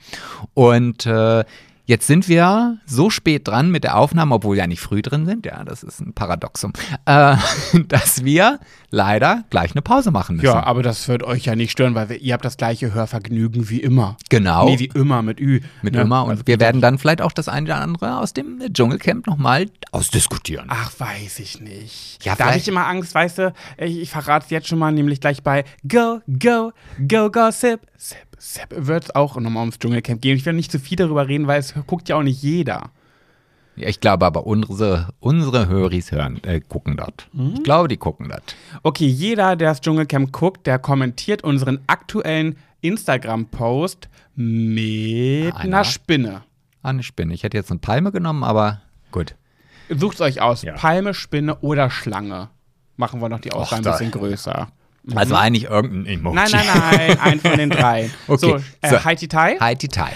S2: Und äh, Jetzt sind wir so spät dran mit der Aufnahme, obwohl wir ja nicht früh drin sind, ja, das ist ein Paradoxum, äh, dass wir leider gleich eine Pause machen müssen.
S1: Ja, aber das wird euch ja nicht stören, weil wir, ihr habt das gleiche Hörvergnügen wie immer.
S2: Genau.
S1: Nee, wie immer mit Ü.
S2: mit
S1: ne?
S2: immer. Und
S1: Also,
S2: wir werden dann vielleicht auch das eine oder andere aus dem Dschungelcamp nochmal ausdiskutieren.
S1: Ach, weiß ich nicht.
S2: Ja,
S1: da habe ich immer Angst, weißt du, ich, ich verrate es jetzt schon mal, nämlich gleich bei Go, Go, Go, Go, Sip, Sip wird es auch nochmal ums Dschungelcamp gehen. Ich will nicht zu viel darüber reden, weil es guckt ja auch nicht jeder.
S2: Ja, ich glaube aber, unsere, unsere Höris hören, äh, gucken dort.
S1: Mhm.
S2: Ich glaube, die gucken dort.
S1: Okay, jeder, der das Dschungelcamp guckt, der kommentiert unseren aktuellen Instagram-Post mit
S2: Einer.
S1: einer Spinne.
S2: Ah, eine Spinne. Ich hätte jetzt eine Palme genommen, aber gut.
S1: Sucht euch aus,
S3: Ja.
S1: Palme, Spinne oder Schlange. Machen wir noch die Auswahl ein bisschen größer.
S2: Also eigentlich irgendein Emoji.
S1: Nein, nein, nein, ein von den drei.
S2: Okay,
S1: So, äh,
S2: so.
S1: Haiti Tai.
S2: Haiti Tai.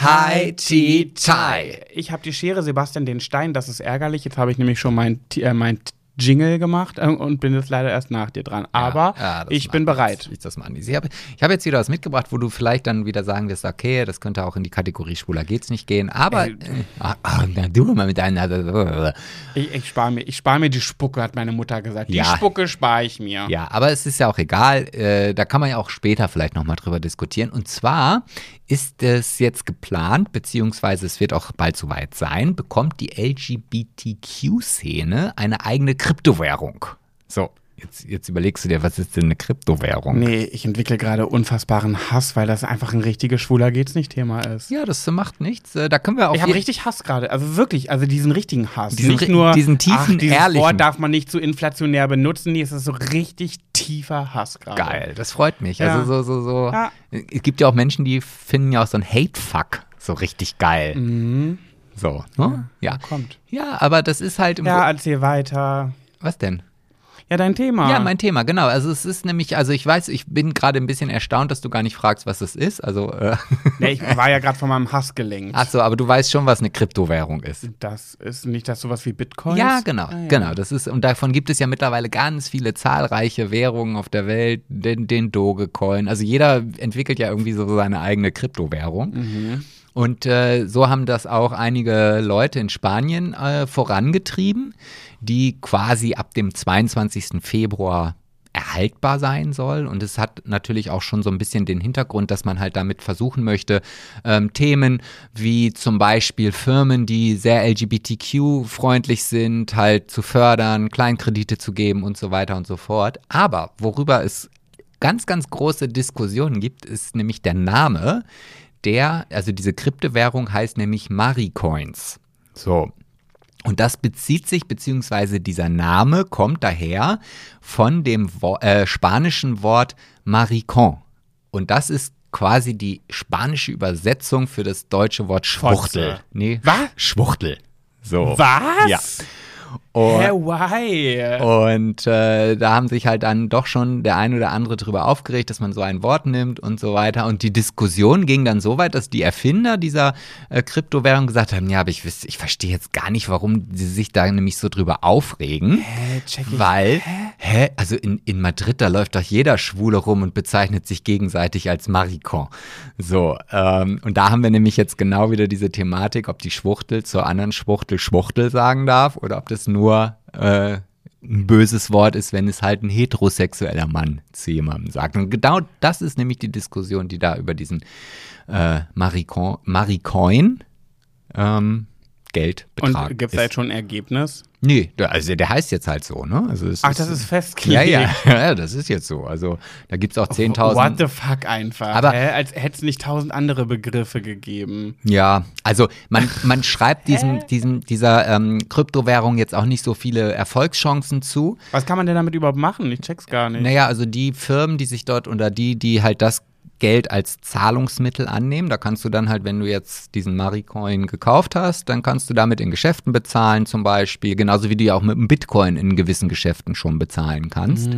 S2: Haiti Tai.
S1: Ich habe die Schere Sebastian den Stein, das ist ärgerlich. Jetzt habe ich nämlich schon mein, äh, mein Jingle gemacht äh, und bin jetzt leider erst nach dir dran. Aber
S2: Ja, das
S1: ich bin bereit.
S2: Ich, das machen die. Ich habe hab jetzt wieder was mitgebracht, wo du vielleicht dann wieder sagen wirst, okay, das könnte auch in die Kategorie Schwuler geht's nicht gehen. Aber, äh, ah, na, du mal mit deiner.
S1: Ich, ich spare mir, ich spar mir die Spucke, hat meine Mutter gesagt. Die
S2: Ja.
S1: Spucke spare ich mir.
S2: Ja, aber es ist ja auch egal. Äh, da kann man ja auch später vielleicht nochmal drüber diskutieren. Und zwar ist es jetzt geplant, beziehungsweise es wird auch bald soweit sein, bekommt die LGBTQ-Szene eine eigene Kryptowährung. So, jetzt, jetzt überlegst du dir, was ist denn eine Kryptowährung?
S1: Nee, ich entwickle gerade unfassbaren Hass, weil das einfach ein richtiges Schwuler geht's nicht Thema ist.
S2: Ja, das macht nichts. Äh, Da können wir auch.
S1: Ich habe richtig Hass gerade, also wirklich, also diesen richtigen Hass.
S2: Diesen
S1: nicht nur
S2: diesen tiefen,
S1: ach, dieses
S2: ehrlichen.
S1: Wort darf man nicht zu inflationär benutzen. Nee, es ist so richtig tiefer Hass gerade.
S2: Geil, das freut mich.
S1: Ja.
S2: Also so, so, so.
S1: Ja.
S2: Es gibt ja auch Menschen, die finden ja auch so ein Hate-Fuck so richtig geil.
S1: Mhm.
S2: So, ne? Ja.
S1: Kommt.
S2: Ja, aber das ist halt
S1: Ja, erzähl weiter.
S2: Was denn?
S1: Ja, dein Thema.
S2: Ja, mein Thema, genau. Also es ist nämlich, also ich weiß, ich bin gerade ein bisschen erstaunt, dass du gar nicht fragst, was es ist. Also, äh,
S1: Nee, ich war ja gerade von meinem Hass gelenkt.
S2: ach so, aber du weißt schon, was eine Kryptowährung ist.
S1: Das ist nicht das sowas wie Bitcoins?
S2: Ja, genau,
S1: Ah, ja.
S2: genau. Das ist, und davon gibt es ja mittlerweile ganz viele zahlreiche Währungen auf der Welt, den, den Dogecoin. Also jeder entwickelt ja irgendwie so seine eigene Kryptowährung.
S1: Mhm.
S2: Und äh, so haben das auch einige Leute in Spanien äh, vorangetrieben, die quasi ab dem 22. Februar erhaltbar sein soll. Und es hat natürlich auch schon so ein bisschen den Hintergrund, dass man halt damit versuchen möchte, ähm, Themen wie zum Beispiel Firmen, die sehr LGBTQ-freundlich sind, halt zu fördern, Kleinkredite zu geben und so weiter und so fort. Aber worüber es ganz, ganz große Diskussionen gibt, ist nämlich der Name, der, also diese Kryptowährung heißt nämlich Maricoins. So. Und das bezieht sich, beziehungsweise dieser Name kommt daher von dem Wo äh, spanischen Wort Maricon. Und das ist quasi die spanische Übersetzung für das deutsche Wort Schwuchtel.
S1: Fotze.
S2: Nee,
S1: Was?
S2: Schwuchtel. So.
S1: Was?
S2: Ja. Und,
S1: Hä, why?
S2: und äh, da haben sich halt dann doch schon der ein oder andere drüber aufgeregt, dass man so ein Wort nimmt und so weiter. Und die Diskussion ging dann so weit, dass die Erfinder dieser äh, Kryptowährung gesagt haben, ja, aber ich, ich verstehe jetzt gar nicht, warum sie sich da nämlich so drüber aufregen.
S1: Hä, check ich.
S2: Weil, hä? Also in, in Madrid, da läuft doch jeder Schwule rum und bezeichnet sich gegenseitig als Maricon. So, ähm, und da haben wir nämlich jetzt genau wieder diese Thematik, ob die Schwuchtel zur anderen Schwuchtel Schwuchtel sagen darf oder ob das nur äh, ein böses Wort ist, wenn es halt ein heterosexueller Mann zu jemandem sagt. Und genau das ist nämlich die Diskussion, die da über diesen äh, Maricon, Maricoin ähm, Geldbetrag
S1: Und gibt es
S2: ist.
S1: da jetzt schon ein Ergebnis?
S2: Nee, also der heißt jetzt halt so, ne? Also
S1: Ach, das ist
S2: ja,
S1: festgelegt.
S2: ja, ja, das ist jetzt so. Also da gibt es auch
S1: What
S2: 10.000.
S1: the fuck einfach.
S2: Aber-
S1: Hä? Als hätte es nicht tausend andere Begriffe gegeben.
S2: Ja, also man, man schreibt diesem, diesem, dieser ähm, Kryptowährung jetzt auch nicht so viele Erfolgschancen zu.
S1: Was kann man denn damit überhaupt machen? Ich check's gar nicht.
S2: Naja, also die Firmen, die sich dort oder die, die halt das Geld als Zahlungsmittel annehmen, da kannst du dann halt, wenn du jetzt diesen Maricoin gekauft hast, dann kannst du damit in Geschäften bezahlen zum Beispiel, genauso wie du ja auch mit dem Bitcoin in gewissen Geschäften schon bezahlen kannst.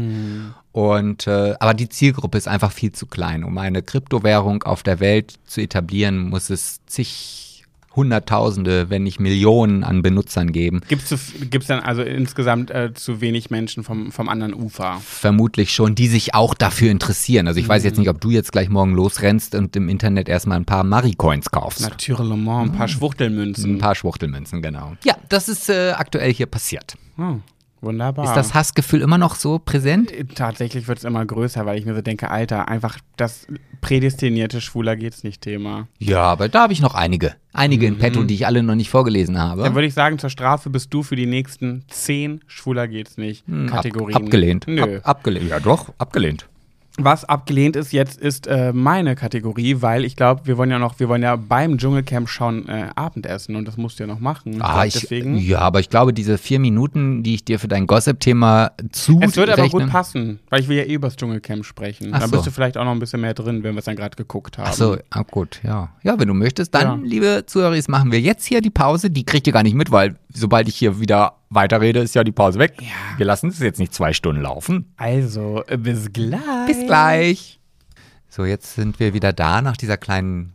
S2: Und äh, aber die Zielgruppe ist einfach viel zu klein. Um eine Kryptowährung auf der Welt zu etablieren, muss es zig Hunderttausende, wenn nicht Millionen an Benutzern geben.
S1: Gibt es dann also insgesamt äh, zu wenig Menschen vom, vom anderen Ufer?
S2: Vermutlich schon, die sich auch dafür interessieren. Also ich weiß
S1: Mhm.
S2: jetzt nicht, ob du jetzt gleich morgen losrennst und im Internet erstmal ein paar Maricoins kaufst.
S1: Natürlich, ein paar Schwuchtelmünzen.
S2: Ein paar Schwuchtelmünzen, genau. Ja, das ist äh, aktuell hier passiert.
S1: Hm, wunderbar.
S2: Ist das Hassgefühl immer noch so präsent?
S1: Tatsächlich wird es immer größer, weil ich mir so denke, Alter, einfach das prädestinierte Schwuler geht's nicht Thema.
S2: Ja, aber da habe ich noch einige. Einige in petto, die ich alle noch nicht vorgelesen habe.
S1: Dann würde ich sagen, zur Strafe bist du für die nächsten zehn Schwuler geht's nicht
S2: Hm, Ab,
S1: Kategorien.
S2: abgelehnt.
S1: Nö.
S2: Ab, abgelehnt. Ja, doch, abgelehnt.
S1: Was abgelehnt ist jetzt, ist äh, meine Kategorie, weil ich glaube, wir wollen ja noch, wir wollen ja beim Dschungelcamp schon äh, Abendessen und das musst du ja noch machen.
S2: Ah, ich,
S1: deswegen.
S2: ja, aber ich glaube, diese vier Minuten, die ich dir für dein Gossip-Thema zu
S1: Es wird aber gut passen, weil ich will ja eh über das Dschungelcamp sprechen.
S2: Ach
S1: Dann
S2: so.
S1: bist du vielleicht auch noch ein bisschen mehr drin, wenn wir es dann gerade geguckt haben.
S2: Ach so, ah, gut, ja. Ja, wenn du möchtest, dann,
S1: Ja.
S2: liebe Zuhörer, machen wir jetzt hier die Pause. Die kriegt ihr gar nicht mit, weil sobald ich hier wieder weiterrede, ist ja die Pause weg.
S1: Ja.
S2: Wir lassen es jetzt nicht zwei Stunden laufen.
S1: Also, bis gleich.
S2: Bis gleich. So, jetzt sind wir wieder da nach dieser kleinen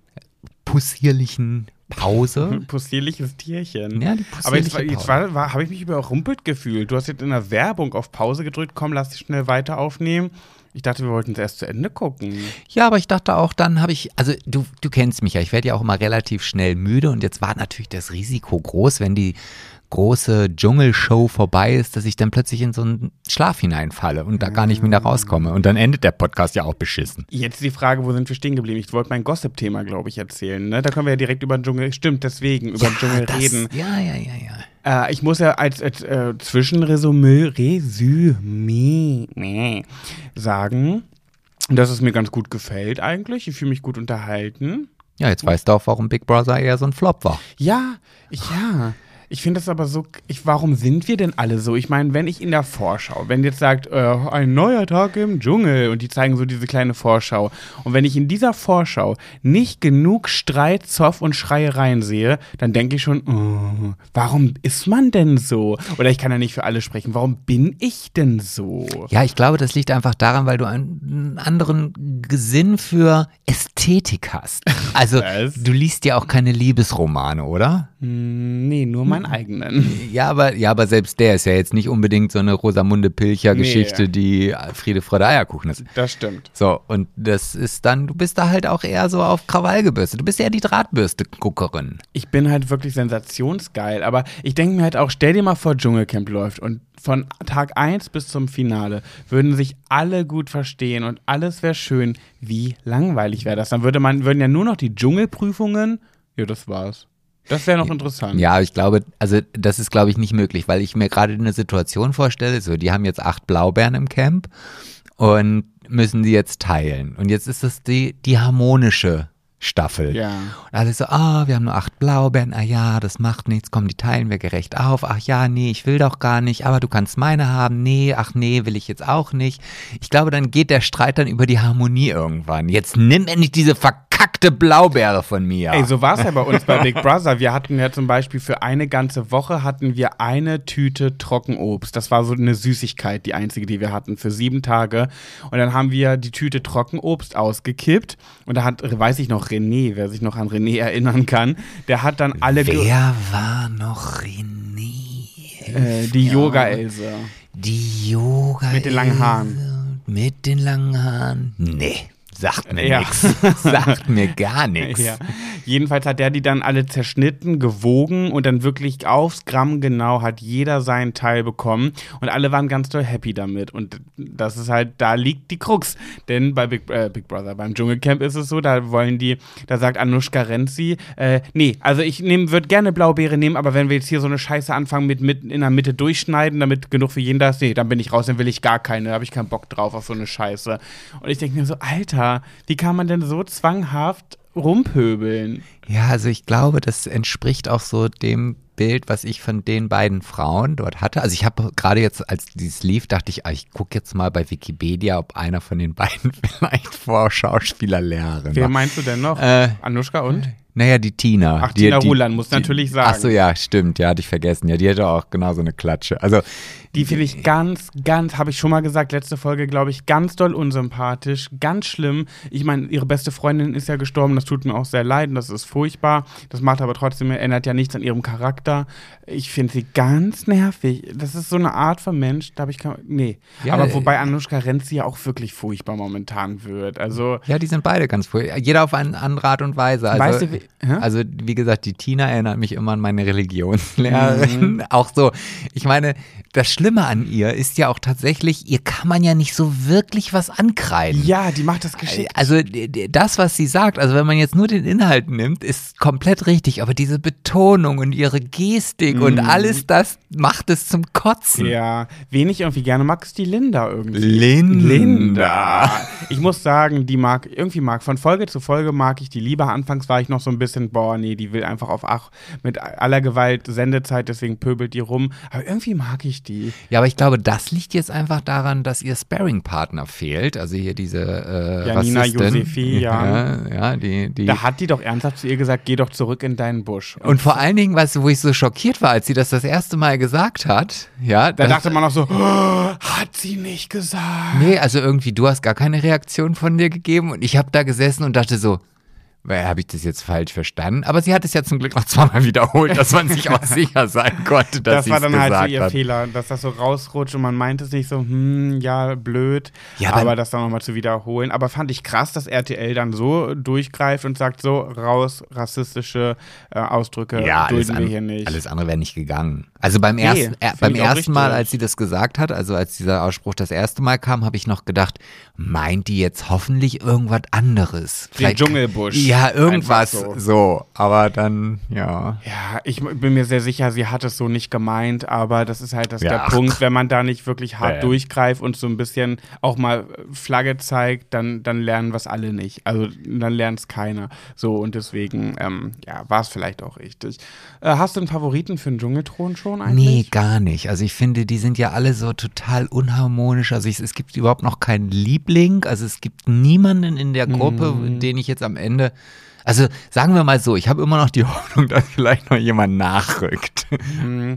S2: possierlichen Pause.
S1: Possierliches Tierchen.
S2: Ja, die
S1: Aber jetzt, jetzt war, war, habe ich mich überrumpelt gefühlt. Du hast jetzt in der Werbung auf Pause gedrückt. Komm, lass dich schnell weiter aufnehmen. Ich dachte, wir wollten es erst zu Ende gucken.
S2: Ja, aber ich dachte auch, dann habe ich, also du, du kennst mich ja, ich werde ja auch immer relativ schnell müde und jetzt war natürlich das Risiko groß, wenn die große Dschungelshow vorbei ist, dass ich dann plötzlich in so einen Schlaf hineinfalle und da gar nicht mehr rauskomme. Und dann endet der Podcast ja auch beschissen.
S1: Jetzt die Frage, wo sind wir stehen geblieben? Ich wollte mein Gossip-Thema, glaube ich, erzählen. Ne? Da können wir ja direkt über den Dschungel, stimmt, deswegen, über den Dschungel
S2: das,
S1: reden.
S2: Ja, ja, ja, ja.
S1: Äh, ich muss ja als, als äh, Zwischenresümee Resümee, nee, sagen, dass es mir ganz gut gefällt eigentlich. Ich fühle mich gut unterhalten.
S2: Ja, jetzt weißt du auch, warum Big Brother eher so ein Flop war.
S1: Ja, ja. Ich finde das aber so, ich, warum sind wir denn alle so? Ich meine, wenn ich in der Vorschau, wenn jetzt sagt, äh, ein neuer Tag im Dschungel und die zeigen so diese kleine Vorschau und wenn ich in dieser Vorschau nicht genug Streit, Zoff und Schreiereien sehe, dann denke ich schon, oh, warum ist man denn so? Oder ich kann ja nicht für alle sprechen, warum bin ich denn so?
S2: Ja, ich glaube, das liegt einfach daran, weil du einen anderen Gesinn für Ästhetik hast. Also, du liest ja auch keine Liebesromane, oder?
S1: Hm, nee, nur meinen eigenen.
S2: Ja, aber, ja, aber selbst der ist ja jetzt nicht unbedingt so eine Rosamunde Pilcher-Geschichte,
S1: Nee.
S2: die Friede, Freude, Eierkuchen ist.
S1: Das stimmt.
S2: So, und das ist dann, du bist da halt auch eher so auf Krawall gebürstet. Du bist eher die Drahtbürste-Guckerin.
S1: ich bin halt wirklich sensationsgeil, aber ich denke mir halt auch, stell dir mal vor, Dschungelcamp läuft und von Tag 1 bis zum Finale würden sich alle gut verstehen und alles wäre schön. Wie langweilig wäre das? Dann würde man, würden ja nur noch die Dschungelprüfungen, ja, das war's. Das wäre noch interessant.
S2: Ja, ich glaube, also das ist, glaube ich, nicht möglich, weil ich mir gerade eine Situation vorstelle, so, die haben jetzt acht Blaubeeren im Camp und müssen die jetzt teilen. Und jetzt ist das die, die harmonische Staffel.
S1: Ja.
S2: Und alle so, ah, wir haben nur acht Blaubeeren, ah ja, das macht nichts, komm, die teilen wir gerecht auf. Ach ja, nee, ich will doch gar nicht, aber du kannst meine haben. Nee, ach nee, will ich jetzt auch nicht. Ich glaube, dann geht der Streit dann über die Harmonie irgendwann. Jetzt nimm endlich diese verkackte verkackte Blaubeere von mir.
S1: Ey, so war es ja bei uns bei Big Brother. Wir hatten ja zum Beispiel für eine ganze Woche hatten wir eine Tüte Trockenobst. Das war so eine Süßigkeit, die einzige, die wir hatten für sieben Tage. Und dann haben wir die Tüte Trockenobst ausgekippt. Und da hat, weiß ich noch, René, wer sich noch an René erinnern kann, der hat dann alle
S2: Wer war noch René?
S1: äh, die Yoga-Else.
S2: Die Yoga.
S1: Mit den langen Haaren.
S2: Mit den langen Haaren? Nee. Sagt mir
S1: Ja.
S2: nix. Sagt mir gar nichts.
S1: Ja. Jedenfalls hat der die dann alle zerschnitten, gewogen und dann wirklich aufs Gramm genau hat jeder seinen Teil bekommen und alle waren ganz doll happy damit. Und das ist halt, da liegt die Krux. Denn bei Big, äh, Big Brother, beim Dschungelcamp ist es so, da wollen die, da sagt Anushka Renzi, äh, nee, also ich würde gerne Blaubeere nehmen, aber wenn wir jetzt hier so eine Scheiße anfangen mit, mit in der Mitte durchschneiden, damit genug für jeden da ist, nee, dann bin ich raus, dann will ich gar keine, da habe ich keinen Bock drauf auf so eine Scheiße. Und ich denke mir so, Alter, wie kann man denn so zwanghaft rumpöbeln?
S2: Ja, also ich glaube, das entspricht auch so dem Bild, was ich von den beiden Frauen dort hatte. Also ich habe gerade jetzt, als dieses lief, dachte ich, ah, ich gucke jetzt mal bei Wikipedia, ob einer von den beiden vielleicht Vorschauspielerlehrerin
S1: Wer
S2: war.
S1: meinst du denn noch?
S2: Äh,
S1: Anushka und?
S2: Naja, die Tina.
S1: Ach,
S2: die,
S1: Tina
S2: die,
S1: Ruland, muss natürlich sagen.
S2: Ach so, ja, stimmt. Ja, hatte ich vergessen. Ja, die hatte auch genau so eine Klatsche. Also,
S1: Die finde ich ganz, ganz, habe ich schon mal gesagt, letzte Folge, glaube ich, ganz doll unsympathisch, ganz schlimm. Ich meine, ihre beste Freundin ist ja gestorben, das tut mir auch sehr leid und das ist furchtbar. Das macht aber trotzdem, ändert ja nichts an ihrem Charakter. Ich finde sie ganz nervig. Das ist so eine Art von Mensch, da habe ich kein, nee.
S2: Ja,
S1: aber
S2: äh,
S1: wobei Anushka Renzi ja auch wirklich furchtbar momentan wird. Also,
S2: ja, die sind beide ganz furchtbar. Jeder auf eine andere Art und Weise. Also,
S1: Weißt du, hä?
S2: also wie gesagt, die Tina erinnert mich immer an meine Religionslehrerin.
S1: Mhm.
S2: Auch so, ich meine, das Schlimme an ihr ist ja auch tatsächlich, ihr kann man ja nicht so wirklich was ankreiden.
S1: ja, die macht das geschickt.
S2: Also das, was sie sagt, also wenn man jetzt nur den Inhalt nimmt, ist komplett richtig, aber diese Betonung und ihre Gestik und alles das macht es zum Kotzen.
S1: Mhm. Ja, wen ich irgendwie gerne mag, ist die Linda irgendwie.
S2: Linda.
S1: Linda. Ich muss sagen, die mag, irgendwie mag, von Folge zu Folge mag ich die lieber. Anfangs war ich noch so ein bisschen, boah, nee, die will einfach auf ach, mit aller Gewalt Sendezeit, deswegen pöbelt die rum. Aber irgendwie mag ich die.
S2: Ja, aber ich glaube, das liegt jetzt einfach daran, dass ihr Sparring-Partner fehlt. Also hier diese äh,
S1: Janina. Josefi, ja.
S2: ja. Ja, die, die.
S1: Da hat die doch ernsthaft zu ihr gesagt, geh doch zurück in deinen Busch.
S2: und vor allen Dingen, weißt du, wo ich so schockiert war, als sie das das erste Mal gesagt hat, ja,
S1: da dachte man auch so, oh, hat sie nicht gesagt.
S2: Nee, also irgendwie, du hast gar keine Reaktion von dir gegeben und ich habe da gesessen und dachte so, habe ich das jetzt falsch verstanden? Aber sie hat es ja zum Glück noch zweimal wiederholt, dass man sich auch sicher sein konnte, dass
S1: Das
S2: sie
S1: war
S2: es
S1: dann
S2: gesagt
S1: halt so ihr
S2: hat.
S1: Fehler, dass das so rausrutscht und man meint es nicht so, hm, ja, blöd,
S2: Ja, aber-
S1: das dann nochmal zu wiederholen. Aber fand ich krass, dass RTL dann so durchgreift und sagt, so, raus, rassistische äh, Ausdrücke
S2: Ja,
S1: dulden wir
S2: an,
S1: hier nicht.
S2: alles andere wäre nicht gegangen. Also beim
S1: Nee,
S2: ersten, äh, beim ersten Mal, als sie das gesagt hat, also als dieser Ausspruch das erste Mal kam, habe ich noch gedacht, meint die jetzt hoffentlich irgendwas anderes?
S1: Den Dschungelbusch.
S2: Ja, irgendwas so.
S1: so.
S2: Aber dann, ja.
S1: Ja, ich bin mir sehr sicher, sie hat es so nicht gemeint, aber das ist halt das
S2: Ja,
S1: der. Punkt, wenn man da nicht wirklich hart
S2: Ja.
S1: durchgreift und so ein bisschen auch mal Flagge zeigt, dann, dann lernen es alle nicht. Also dann lernt es keiner. So und deswegen, ähm, ja, war es vielleicht auch richtig. Äh, hast du einen Favoriten für den Dschungelthron schon
S2: Nee,
S1: eigentlich?
S2: gar nicht. Also ich finde, die sind ja alle so total unharmonisch. Also ich, es gibt überhaupt noch keinen Liebling. Also es gibt niemanden in der Gruppe,
S1: Mhm.
S2: den ich jetzt am Ende. Also sagen wir mal so, ich habe immer noch die Hoffnung, dass vielleicht noch jemand nachrückt.
S1: Mm,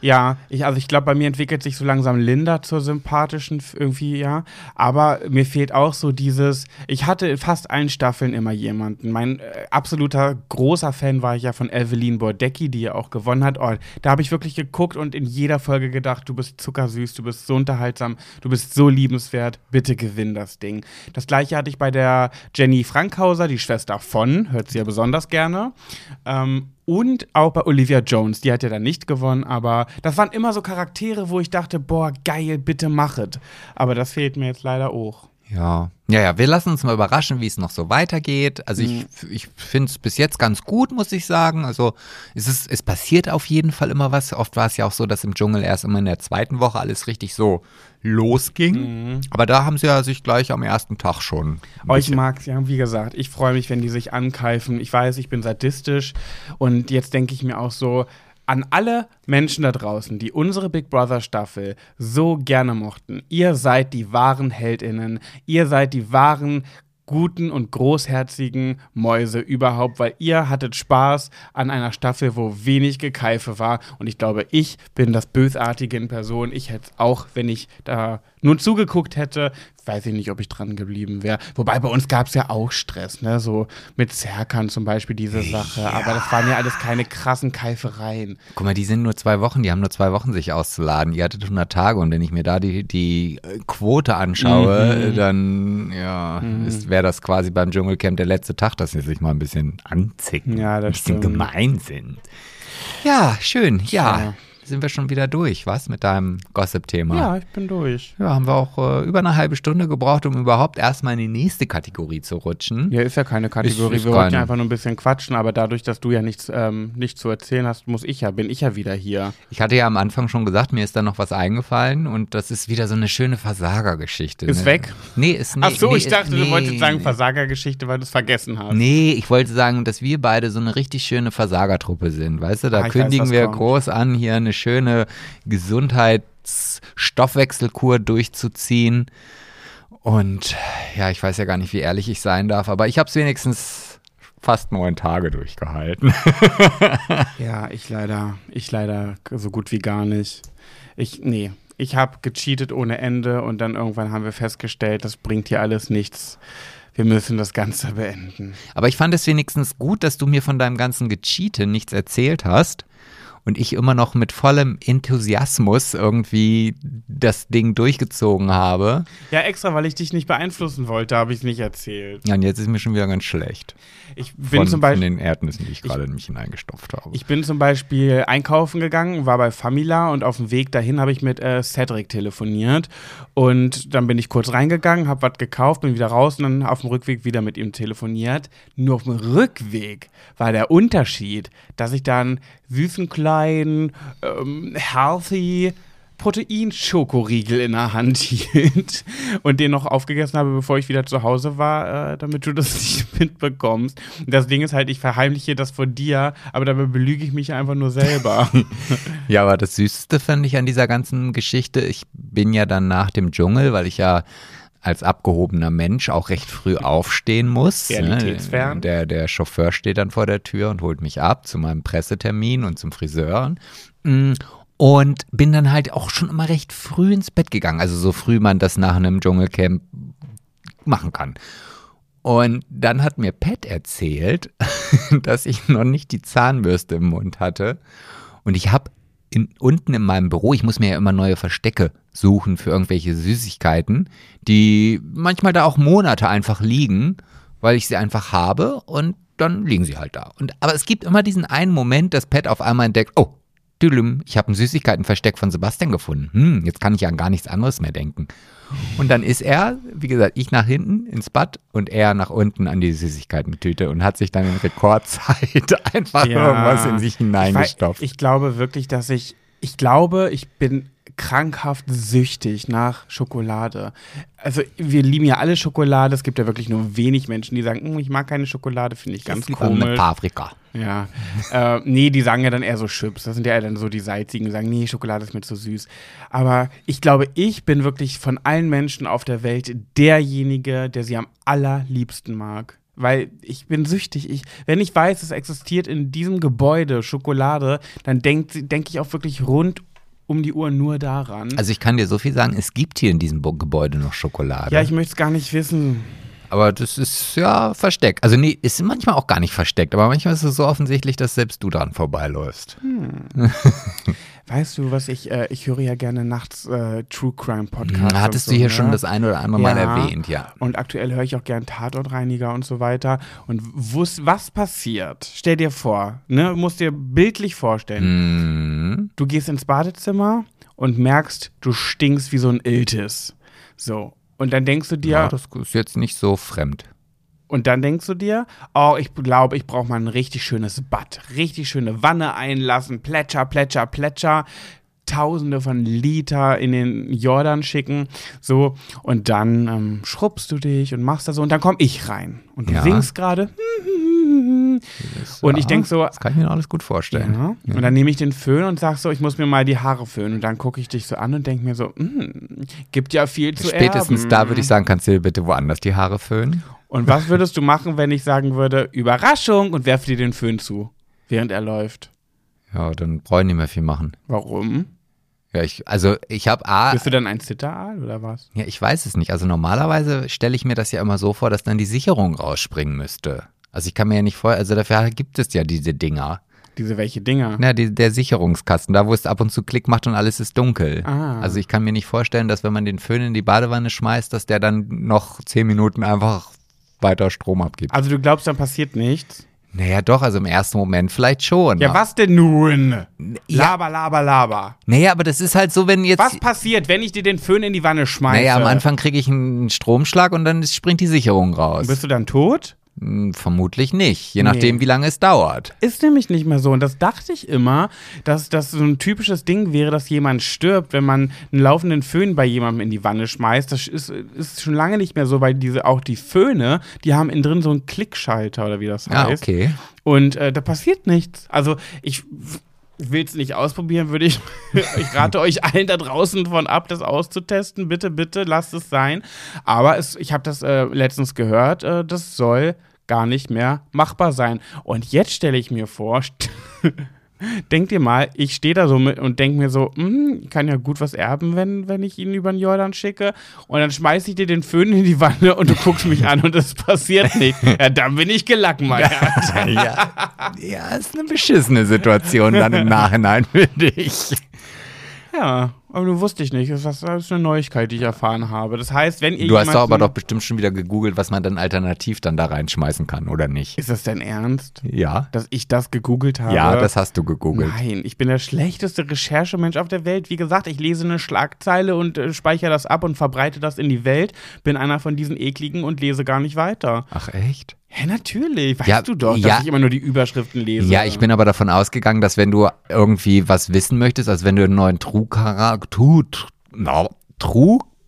S1: Ja, ich, also ich glaube, bei mir entwickelt sich so langsam Linda zur sympathischen irgendwie, ja. Aber mir fehlt auch so dieses, ich hatte in fast allen Staffeln immer jemanden. Mein äh, absoluter großer Fan war ich ja von Evelyn Bordecki, die ja auch gewonnen hat. Oh, da habe ich wirklich geguckt und in jeder Folge gedacht, du bist zuckersüß, du bist so unterhaltsam, du bist so liebenswert, bitte gewinn das Ding. Das gleiche hatte ich bei der Jenny Frankhauser, die Schwester von, hört sie ja besonders gerne. Ähm, und auch bei Olivia Jones, die hat ja dann nicht gewonnen, aber das waren immer so Charaktere, wo ich dachte, boah, geil, bitte machet. Aber das fehlt mir jetzt leider auch.
S2: Ja. Ja, ja, wir lassen uns mal überraschen, wie es noch so weitergeht. Also ich,
S1: Mhm.
S2: ich finde es bis jetzt ganz gut, muss ich sagen. Also es, ist, es passiert auf jeden Fall immer was. Oft war es ja auch so, dass im Dschungel erst immer in der zweiten Woche alles richtig so losging.
S1: Mhm.
S2: Aber da haben sie ja sich gleich am ersten Tag schon.
S1: Euch
S2: bisschen-
S1: mag's, ja, wie gesagt, ich freue mich, wenn die sich ankeifen. Ich weiß, ich bin sadistisch und jetzt denke ich mir auch so, an alle Menschen da draußen, die unsere Big Brother Staffel so gerne mochten, ihr seid die wahren Heldinnen, ihr seid die wahren guten und großherzigen Mäuse überhaupt, weil ihr hattet Spaß an einer Staffel, wo wenig Gekeife war. Und ich glaube, ich bin das Bösartige in Person. Ich hätte auch, wenn ich da nur zugeguckt hätte, weiß ich nicht, ob ich dran geblieben wäre. Wobei bei uns gab es ja auch Stress, ne? So mit Zerkan zum Beispiel diese Sache. Ja. Aber das waren ja alles keine krassen Keifereien.
S2: Guck mal, die sind nur zwei Wochen, die haben nur zwei Wochen sich auszuladen. Ihr hattet 100 Tage und wenn ich mir da die, die äh, Quote anschaue, mhm. dann ja, mhm. wäre das quasi beim Dschungelcamp der letzte Tag, dass sie sich mal ein bisschen anzicken.
S1: Ja, das
S2: ein bisschen
S1: stimmt.
S2: gemein sind. Ja, schön. Ja. ja sind wir schon wieder durch, was, mit deinem Gossip-Thema?
S1: Ja, ich bin durch.
S2: Ja, haben wir auch äh, über eine halbe Stunde gebraucht, um überhaupt erstmal in die nächste Kategorie zu rutschen.
S1: Ja, ist ja keine Kategorie. Ist, ist wir wollten ja einfach nur ein bisschen quatschen, aber dadurch, dass du ja nichts, ähm, nichts zu erzählen hast, muss ich ja, bin ich ja wieder hier.
S2: Ich hatte ja am Anfang schon gesagt, mir ist da noch was eingefallen und das ist wieder so eine schöne Versagergeschichte.
S1: Ist
S2: ne?
S1: weg?
S2: Nee, ist nicht.
S1: Ach so,
S2: nee,
S1: ich dachte,
S2: nee,
S1: du wolltest sagen Versagergeschichte, weil du es vergessen hast.
S2: Nee, ich wollte sagen, dass wir beide so eine richtig schöne Versagertruppe sind. Weißt du, da ah, kündigen weiß, wir kommt. groß an, hier eine schöne Gesundheitsstoffwechselkur durchzuziehen. Und ja, ich weiß ja gar nicht, wie ehrlich ich sein darf, aber ich habe es wenigstens fast neun Tage durchgehalten.
S1: ja, ich leider, ich leider so gut wie gar nicht. Ich, nee, ich habe gecheatet ohne Ende und dann irgendwann haben wir festgestellt, das bringt hier alles nichts. Wir müssen das Ganze beenden.
S2: Aber ich fand es wenigstens gut, dass du mir von deinem ganzen Gecheate nichts erzählt hast und ich immer noch mit vollem Enthusiasmus irgendwie das Ding durchgezogen habe.
S1: Ja, extra, weil ich dich nicht beeinflussen wollte, habe ich es nicht erzählt.
S2: Ja, und jetzt ist mir schon wieder ganz schlecht.
S1: Ich bin
S2: von,
S1: zum Beispiel.
S2: Von den Erdnüssen, die ich gerade in mich hineingestopft habe.
S1: Ich bin zum Beispiel einkaufen gegangen, war bei Famila und auf dem Weg dahin habe ich mit äh, Cedric telefoniert. Und dann bin ich kurz reingegangen, habe was gekauft, bin wieder raus und dann auf dem Rückweg wieder mit ihm telefoniert. Nur auf dem Rückweg war der Unterschied, dass ich dann süßen kleinen, ähm, healthy Protein-Schokoriegel in der Hand hielt und den noch aufgegessen habe, bevor ich wieder zu Hause war, äh, damit du das nicht mitbekommst. Das Ding ist halt, ich verheimliche das vor dir, aber dabei belüge ich mich einfach nur selber.
S2: ja, aber das Süßeste finde ich an dieser ganzen Geschichte, ich bin ja dann nach dem Dschungel, weil ich ja als abgehobener Mensch auch recht früh aufstehen muss.
S1: Ne? Realitätsfern.
S2: Der, der Chauffeur steht dann vor der Tür und holt mich ab zu meinem Pressetermin und zum Friseur. Mm, und bin dann halt auch schon immer recht früh ins Bett gegangen. Also so früh man das nach einem Dschungelcamp machen kann. Und dann hat mir Pat erzählt, dass ich noch nicht die Zahnbürste im Mund hatte. Und ich habe in, unten in meinem Büro, ich muss mir ja immer neue Verstecke suchen für irgendwelche Süßigkeiten, die manchmal da auch Monate einfach liegen, weil ich sie einfach habe und dann liegen sie halt da. Und, aber es gibt immer diesen einen Moment, dass Pat auf einmal entdeckt, oh, ich habe ein Süßigkeitenversteck von Sebastian gefunden. Hm, jetzt kann ich ja an gar nichts anderes mehr denken. Und dann ist er, wie gesagt, ich nach hinten ins Bad und er nach unten an die Süßigkeiten-Tüte und hat sich dann in Rekordzeit einfach ja, irgendwas in sich hineingestopft.
S1: Ich, ich glaube wirklich, dass ich, ich glaube, ich bin krankhaft süchtig nach Schokolade. Also wir lieben ja alle Schokolade. Es gibt ja wirklich nur wenig Menschen, die sagen, hm, ich mag keine Schokolade, finde ich ganz das komisch. Eine
S2: Paprika.
S1: Ja. äh, nee, die sagen ja dann eher so Chips. Das sind ja dann so die Salzigen, die sagen, nee, Schokolade ist mir zu süß. Aber ich glaube, ich bin wirklich von allen Menschen auf der Welt derjenige, der sie am allerliebsten mag weil ich bin süchtig. Ich, wenn ich weiß, es existiert in diesem Gebäude Schokolade, dann denke denk ich auch wirklich rund um die Uhr nur daran.
S2: Also ich kann dir so viel sagen, es gibt hier in diesem Gebäude noch Schokolade.
S1: Ja, ich möchte es gar nicht wissen.
S2: Aber das ist ja versteckt. Also nee, ist manchmal auch gar nicht versteckt, aber manchmal ist es so offensichtlich, dass selbst du dran vorbeiläufst. Hm.
S1: weißt du, was ich, äh, ich höre ja gerne nachts äh, True Crime Podcasts.
S2: Hm, hattest so, du hier ne? schon das ein oder andere ja. Mal erwähnt, ja.
S1: Und aktuell höre ich auch gern Tatortreiniger und so weiter. Und wuss, was passiert? Stell dir vor, ne, musst dir bildlich vorstellen. Hm. Du gehst ins Badezimmer und merkst, du stinkst wie so ein Iltis. So, und dann denkst du dir. Ja,
S2: das ist jetzt nicht so fremd.
S1: Und dann denkst du dir, oh, ich glaube, ich brauche mal ein richtig schönes Bad. Richtig schöne Wanne einlassen, Plätscher, Plätscher, Plätscher. Tausende von Liter in den Jordan schicken. So, und dann ähm, schrubbst du dich und machst das so. Und dann komme ich rein. Und du ja. singst gerade. Und ich
S2: Ja,
S1: denke so,
S2: Das kann ich mir alles gut vorstellen.
S1: ja. Und dann nehme ich den Föhn und sag so, ich muss mir mal die Haare föhnen. Und dann gucke ich dich so an und denke mir so, mm, gibt ja viel zu
S2: Spätestens
S1: erben.
S2: da würde ich sagen, kannst du dir bitte woanders die Haare föhnen.
S1: Und was würdest du machen, wenn ich sagen würde, Überraschung und werfe dir den Föhn zu, während er läuft?
S2: Ja, dann brauche ich nicht mehr viel machen.
S1: Warum?
S2: Ja, ich, also ich habe A,
S1: Bist du dann ein Zitteraal oder was?
S2: ja, ich weiß es nicht. Also normalerweise stelle ich mir das ja immer so vor, dass dann die Sicherung rausspringen müsste. Also ich kann mir ja nicht vor, also dafür gibt es ja diese Dinger.
S1: Diese welche Dinger?
S2: Na, die, der Sicherungskasten, da wo es ab und zu Klick macht und alles ist dunkel.
S1: Ah.
S2: Also ich kann mir nicht vorstellen, dass wenn man den Föhn in die Badewanne schmeißt, dass der dann noch zehn Minuten einfach weiter Strom abgibt.
S1: Also du glaubst, dann passiert nichts?
S2: Naja, doch, also im ersten Moment vielleicht schon.
S1: Ja, was denn nun?
S2: Ja.
S1: Laber, laber, laber.
S2: Naja, aber das ist halt so, wenn jetzt.
S1: Was passiert, wenn ich dir den Föhn in die Wanne schmeiße?
S2: Naja, am Anfang kriege ich einen Stromschlag und dann springt die Sicherung raus.
S1: Bist du dann tot?
S2: Hm, Vermutlich nicht, je
S1: Nee.
S2: nachdem, wie lange es dauert.
S1: Ist nämlich nicht mehr so. Und das dachte ich immer, dass das so ein typisches Ding wäre, dass jemand stirbt, wenn man einen laufenden Föhn bei jemandem in die Wanne schmeißt. Das ist, ist schon lange nicht mehr so, weil diese auch die Föhne, die haben innen drin so einen Klickschalter oder wie das
S2: Ah,
S1: heißt.
S2: okay.
S1: Und äh, da passiert nichts. Also ich will es nicht ausprobieren, würde ich. ich rate euch allen da draußen von ab, das auszutesten. Bitte, bitte, lasst es sein. Aber es, ich habe das äh, letztens gehört, äh, das soll gar nicht mehr machbar sein. Und jetzt stelle ich mir vor, Denk dir mal, ich stehe da so mit und denke mir so, hm, ich kann ja gut was erben, wenn, wenn ich ihn über den Jordan schicke. Und dann schmeiße ich dir den Föhn in die Wanne und du guckst mich an und es passiert nicht. Ja, dann bin ich gelackmeiert.
S2: ja, ja, ist eine beschissene Situation dann im Nachhinein, finde ich.
S1: Ja, aber du wusste ich nicht. Das ist eine Neuigkeit, die ich erfahren habe. Das heißt, wenn ihr
S2: Du hast doch aber doch bestimmt schon wieder gegoogelt, was man dann alternativ dann da reinschmeißen kann, oder nicht?
S1: Ist das dein Ernst?
S2: Ja.
S1: Dass ich das gegoogelt habe?
S2: Ja, das hast du gegoogelt.
S1: Nein, ich bin der schlechteste Recherchemensch auf der Welt. Wie gesagt, ich lese eine Schlagzeile und äh, speichere das ab und verbreite das in die Welt. Bin einer von diesen ekligen und lese gar nicht weiter.
S2: Ach echt?
S1: Hä, natürlich. Weißt
S2: Ja,
S1: du doch,
S2: ja.
S1: dass ich immer nur die Überschriften lese.
S2: Ja, ich bin aber davon ausgegangen, dass wenn du irgendwie was wissen möchtest, also wenn du einen neuen True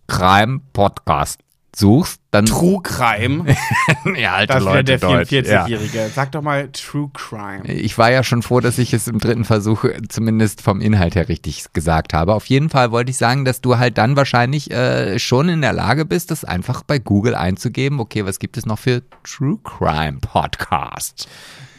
S2: Crime Podcast suchst, dann
S1: True Crime.
S2: ja, alte
S1: Das wäre der
S2: Deutsch, ja.
S1: 44-Jährige. Sag doch mal True Crime.
S2: Ich war ja schon froh, dass ich es im dritten Versuch äh, zumindest vom Inhalt her richtig gesagt habe. Auf jeden Fall wollte ich sagen, dass du halt dann wahrscheinlich äh, schon in der Lage bist, das einfach bei Google einzugeben. Okay, was gibt es noch für True Crime Podcasts?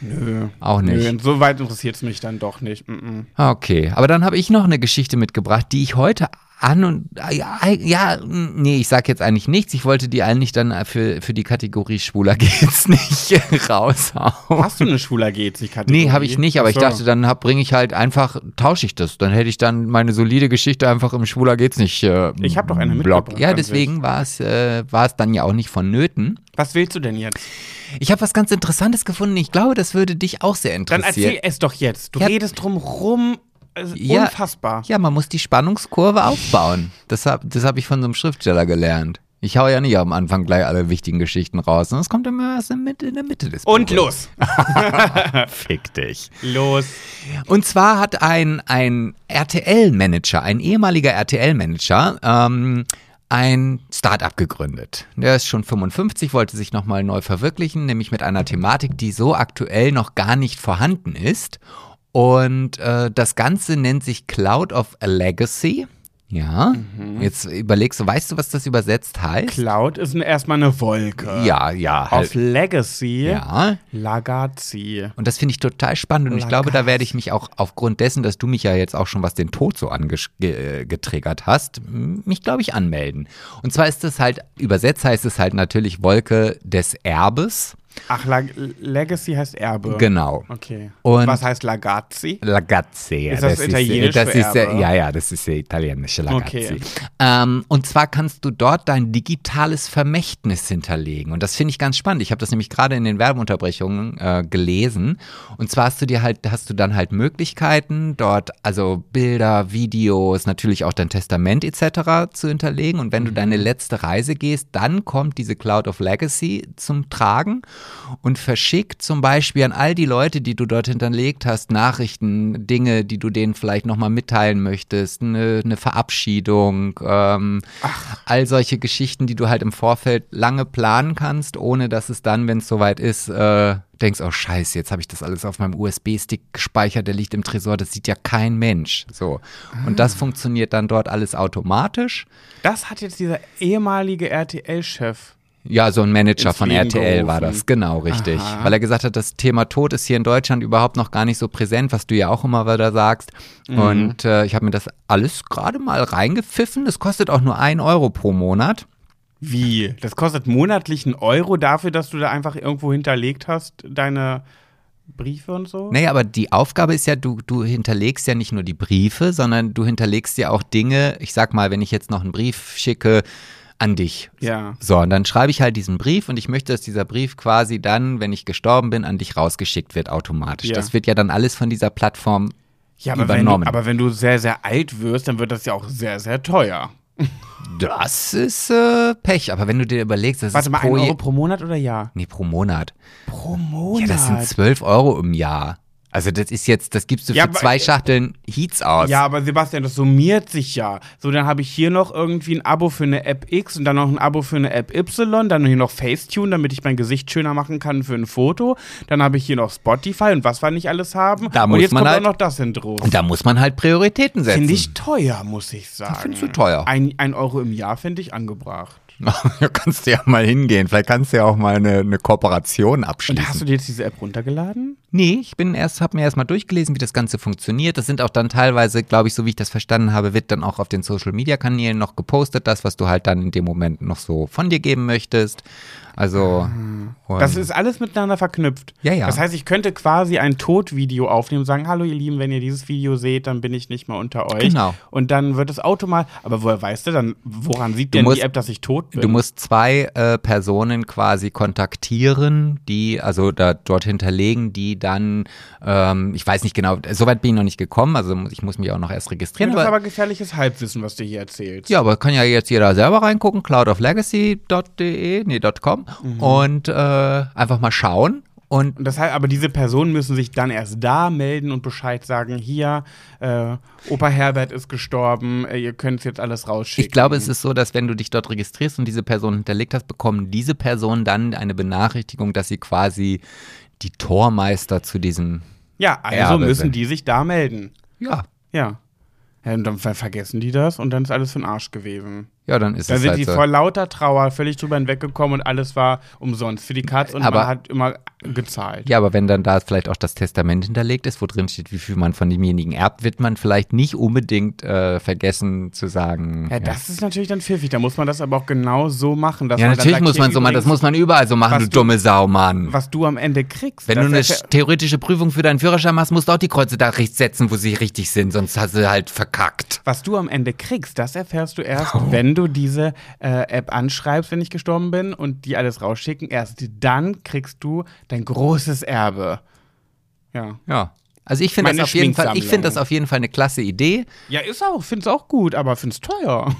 S1: Nö.
S2: Auch nicht.
S1: Nö, so weit interessiert es mich dann doch nicht. Mm -mm.
S2: Okay, aber dann habe ich noch eine Geschichte mitgebracht, die ich heute an und ja, ja, nee, ich sag jetzt eigentlich nichts. Ich wollte die eigentlich dann für, für die Kategorie Schwuler geht's nicht raushauen.
S1: Hast du eine schwuler geht sich Kategorie?
S2: Nee, habe ich nicht, aber ich
S1: so.
S2: dachte, dann bringe ich halt einfach, tausche ich das. Dann hätte ich dann meine solide Geschichte einfach im Schwuler geht's nicht äh,
S1: Ich hab doch eine
S2: Blog. Ja, deswegen war es äh, war es dann ja auch nicht vonnöten.
S1: Was willst du denn jetzt?
S2: Ich habe was ganz Interessantes gefunden. Ich glaube, das würde dich auch sehr
S1: Dann
S2: interessieren.
S1: erzähl es doch jetzt. Du
S2: Ja.
S1: redest drum rum. Ist
S2: Ja.
S1: Unfassbar.
S2: Ja, man muss die Spannungskurve aufbauen. Das habe das hab ich von so einem Schriftsteller gelernt. Ich hau ja nicht am Anfang gleich alle wichtigen Geschichten raus, sondern es kommt immer erst in, in der Mitte des
S1: Und
S2: Buches.
S1: los.
S2: Fick dich.
S1: Los.
S2: Und zwar hat ein, ein RTL-Manager, ein ehemaliger RTL-Manager, ähm, ein Start-up gegründet. Der ist schon 55, wollte sich nochmal neu verwirklichen, nämlich mit einer Thematik, die so aktuell noch gar nicht vorhanden ist. Und äh, das Ganze nennt sich Cloud of Legacy. Ja, jetzt überlegst du, weißt du, was das übersetzt heißt?
S1: Cloud ist erstmal eine Wolke.
S2: Ja, ja,
S1: Auf
S2: halt.
S1: Legacy.
S2: Ja.
S1: Lagazi.
S2: Und das finde ich total spannend und ich glaube, da werde ich mich auch aufgrund dessen, dass du mich ja jetzt auch schon was den Tod so angetriggert hast, mich glaube ich anmelden. Und zwar ist es halt, übersetzt heißt es halt natürlich Wolke des Erbes.
S1: Ach, Lag Legacy heißt Erbe.
S2: Genau.
S1: Okay.
S2: Und-
S1: Was heißt Lagazzi?
S2: Lagazzi.
S1: Ist das italienisch
S2: das
S1: für
S2: ist, äh,
S1: Erbe?
S2: Ja, ja, das ist der italienische Lagazzi.
S1: Okay.
S2: Ähm, und zwar kannst du dort dein digitales Vermächtnis hinterlegen. Und das finde ich ganz spannend. Ich habe das nämlich gerade in den Werbeunterbrechungen äh, gelesen. Und zwar hast du dir halt, hast du dann halt Möglichkeiten, dort also Bilder, Videos, natürlich auch dein Testament etc. zu hinterlegen. Und wenn du deine letzte Reise gehst, dann kommt diese Cloud of Legacy zum Tragen. Und verschickt zum Beispiel an all die Leute, die du dort hinterlegt hast, Nachrichten, Dinge, die du denen vielleicht nochmal mitteilen möchtest, eine, eine Verabschiedung, ähm, all solche Geschichten, die du halt im Vorfeld lange planen kannst, ohne dass es dann, wenn es soweit ist, äh, denkst, oh scheiße, jetzt habe ich das alles auf meinem USB-Stick gespeichert, der liegt im Tresor, das sieht ja kein Mensch. So. Und das funktioniert dann dort alles automatisch.
S1: Das hat jetzt dieser ehemalige RTL-Chef.
S2: Ja, so ein Manager von RTL war
S1: gerufen.
S2: das, genau, richtig.
S1: Aha.
S2: Weil er gesagt hat, das Thema Tod ist hier in Deutschland überhaupt noch gar nicht so präsent, was du ja auch immer wieder sagst.
S1: Mhm.
S2: Und äh, ich habe mir das alles gerade mal reingepfiffen. Das kostet auch nur ein Euro pro Monat.
S1: Wie? Das kostet monatlich einen Euro dafür, dass du da einfach irgendwo hinterlegt hast, deine Briefe und so?
S2: Naja, aber die Aufgabe ist ja, du, du hinterlegst ja nicht nur die Briefe, sondern du hinterlegst ja auch Dinge. Ich sag mal, wenn ich jetzt noch einen Brief schicke an dich.
S1: Ja.
S2: So, und dann schreibe ich halt diesen Brief und ich möchte, dass dieser Brief quasi dann, wenn ich gestorben bin, an dich rausgeschickt wird automatisch.
S1: Ja.
S2: Das wird ja dann alles von dieser Plattform
S1: Ja, aber wenn, du,
S2: übernommen.
S1: aber wenn du sehr, sehr alt wirst, dann wird das ja auch sehr, sehr teuer.
S2: Das ist äh, Pech, aber wenn du dir überlegst, das
S1: Warte
S2: ist
S1: mal,
S2: pro,
S1: ein Euro pro Monat oder Jahr?
S2: nee, pro Monat.
S1: Pro Monat?
S2: Ja, das sind 12 Euro im Jahr. Also das ist jetzt, das gibst du für
S1: Ja, aber-
S2: zwei Schachteln Heats aus.
S1: Ja, aber Sebastian, das summiert sich ja. So, dann habe ich hier noch irgendwie ein Abo für eine App X und dann noch ein Abo für eine App Y, dann hier noch Facetune, damit ich mein Gesicht schöner machen kann für ein Foto. Dann habe ich hier noch Spotify und was wir nicht alles haben.
S2: Da
S1: und
S2: muss
S1: jetzt
S2: man
S1: kommt
S2: halt-
S1: auch noch das hin drauf.
S2: Und da muss man halt Prioritäten setzen.
S1: Finde ich teuer, muss ich sagen.
S2: findest du teuer?
S1: Ein, ein Euro im Jahr finde ich angebracht.
S2: Da kannst du ja mal hingehen. Vielleicht kannst du ja auch mal eine, eine Kooperation abschließen.
S1: Und hast du dir jetzt diese App runtergeladen?
S2: Nee, ich bin erst, habe mir erstmal durchgelesen, wie das Ganze funktioniert. Das sind auch dann teilweise, glaube ich, so wie ich das verstanden habe, wird dann auch auf den Social Media Kanälen noch gepostet, das, was du halt dann in dem Moment noch so von dir geben möchtest. Also. und-
S1: Das ist alles miteinander verknüpft.
S2: Ja, ja.
S1: Das heißt, ich könnte quasi ein Todvideo aufnehmen und sagen, hallo ihr Lieben, wenn ihr dieses Video seht, dann bin ich nicht mehr unter euch.
S2: Genau.
S1: Und dann wird es automatisch, aber woher weißt du dann, woran sieht
S2: Du
S1: denn
S2: musst-
S1: die App, dass ich tot bin?
S2: Du musst zwei äh, Personen quasi kontaktieren, die also da dort hinterlegen, die dann, ähm, ich weiß nicht genau, soweit bin ich noch nicht gekommen, also ich muss mich auch noch erst registrieren.
S1: das ist
S2: aber-
S1: aber gefährliches Halbwissen, was du hier erzählst.
S2: Ja, aber kann ja jetzt jeder selber reingucken, cloudoflegacy.de, nee, .com und äh, einfach mal schauen. Und
S1: Und das heißt, aber diese Personen müssen sich dann erst da melden und Bescheid sagen, hier, äh, Opa Herbert ist gestorben, äh, ihr könnt jetzt alles rausschicken.
S2: ich glaube, es ist so, dass wenn du dich dort registrierst und diese Person hinterlegt hast, bekommen diese Personen dann eine Benachrichtigung, dass sie quasi die Tormeister zu diesem,
S1: Ja, also
S2: Erbe
S1: müssen
S2: sind.
S1: die sich da melden.
S2: ja,
S1: Ja. ja und dann ver vergessen die das und dann ist alles für den Arsch gewesen.
S2: Ja, dann ist
S1: Da
S2: es
S1: sind
S2: halt
S1: die
S2: so.
S1: vor lauter Trauer völlig drüber hinweggekommen und alles war umsonst für die Katz und
S2: Aber-
S1: man hat immer gezahlt.
S2: Ja, aber wenn dann da vielleicht auch das Testament hinterlegt ist, wo drin steht, wie viel man von demjenigen erbt, wird man vielleicht nicht unbedingt äh, vergessen zu sagen.
S1: Ja, das ist natürlich dann pfiffig. Da muss man das aber auch genau so machen. Dass
S2: ja,
S1: dann
S2: natürlich muss man so machen, das muss man überall so machen, du
S1: du-
S2: dumme Sau, Mann.
S1: Was du am Ende kriegst.
S2: Wenn du eine theoretische Prüfung für deinen Führerschein machst, musst du auch die Kreuze da rechts setzen, wo sie richtig sind, sonst hast du halt verkackt.
S1: was du am Ende kriegst, das erfährst du erst,
S2: Oh.
S1: wenn du diese äh, App anschreibst, wenn ich gestorben bin und die alles rausschicken. Erst dann kriegst du dein großes Erbe. Ja.
S2: Ja. Also ich finde das auf jeden Fall, ich finde das auf jeden Fall eine klasse Idee.
S1: Ja, ist auch, find's auch gut, aber find's teuer.